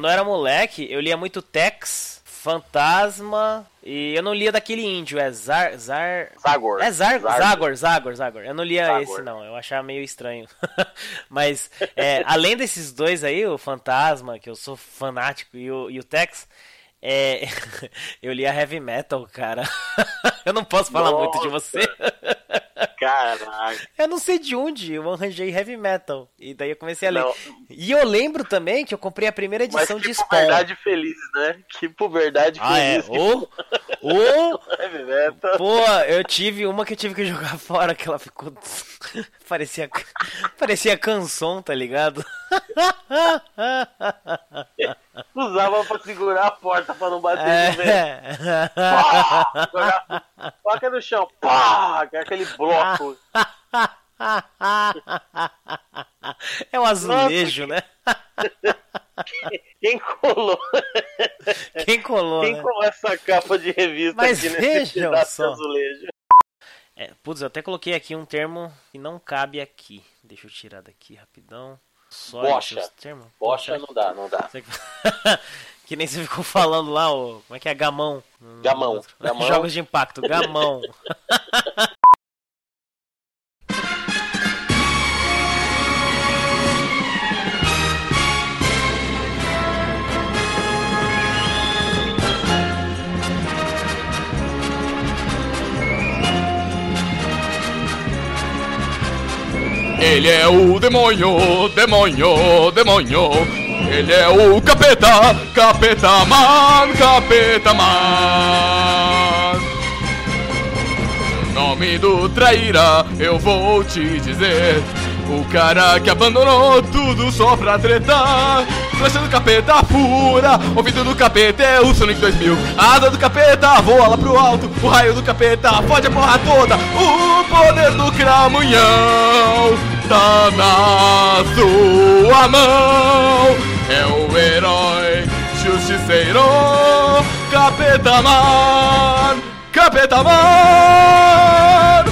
Quando eu era moleque, eu lia muito Tex, Fantasma e eu não lia daquele índio, é Zar. Zar... Zagor. É Zar... Zagor, Zagor, Zagor. Eu não lia Zagor. esse, não. Eu achava meio estranho. (laughs) Mas, é, além desses dois aí, o Fantasma, que eu sou fanático, e o, e o Tex, é, (laughs) eu lia heavy metal, cara. (laughs) eu não posso falar Nossa. muito de você. Caraca. Eu não sei de onde eu arranjei heavy metal. E daí eu comecei a ler. Não. E eu lembro também que eu comprei a primeira edição Mas que de Spawn. verdade feliz, né? Que verdade ah, feliz. É. Ô, ô, (laughs) heavy metal. Pô, eu tive uma que eu tive que jogar (laughs) fora, que ela ficou. (laughs) parecia. parecia canção, tá ligado? Usava pra segurar a porta pra não bater é. no vento. Pá! Toca no chão. Pá! É aquele bloco. É um azulejo, Nossa, né? (laughs) Quem colou? Quem colou? Quem né? colou essa capa de revista Mas aqui vejam só. azulejo? É, putz, eu até coloquei aqui um termo que não cabe aqui. Deixa eu tirar daqui rapidão. Só Bocha. Bocha não dá, não dá. (laughs) que nem você ficou falando lá, como é que é? Gamão. Gamão. Gamão. (laughs) Jogos de impacto, gamão. (laughs) Ele é o demônio, demônio, demônio. Ele é o capeta, capeta man, capeta man. Nome do traíra, eu vou te dizer. O cara que abandonou tudo só pra tretar. Flecha do capeta fura Ouvido do capeta é o Sonic 2000 A asa do capeta voa lá pro alto O raio do capeta fode a porra toda. O poder do cramunhão Tá na sua mão. É o herói justiceiro Capeta Man Capeta Man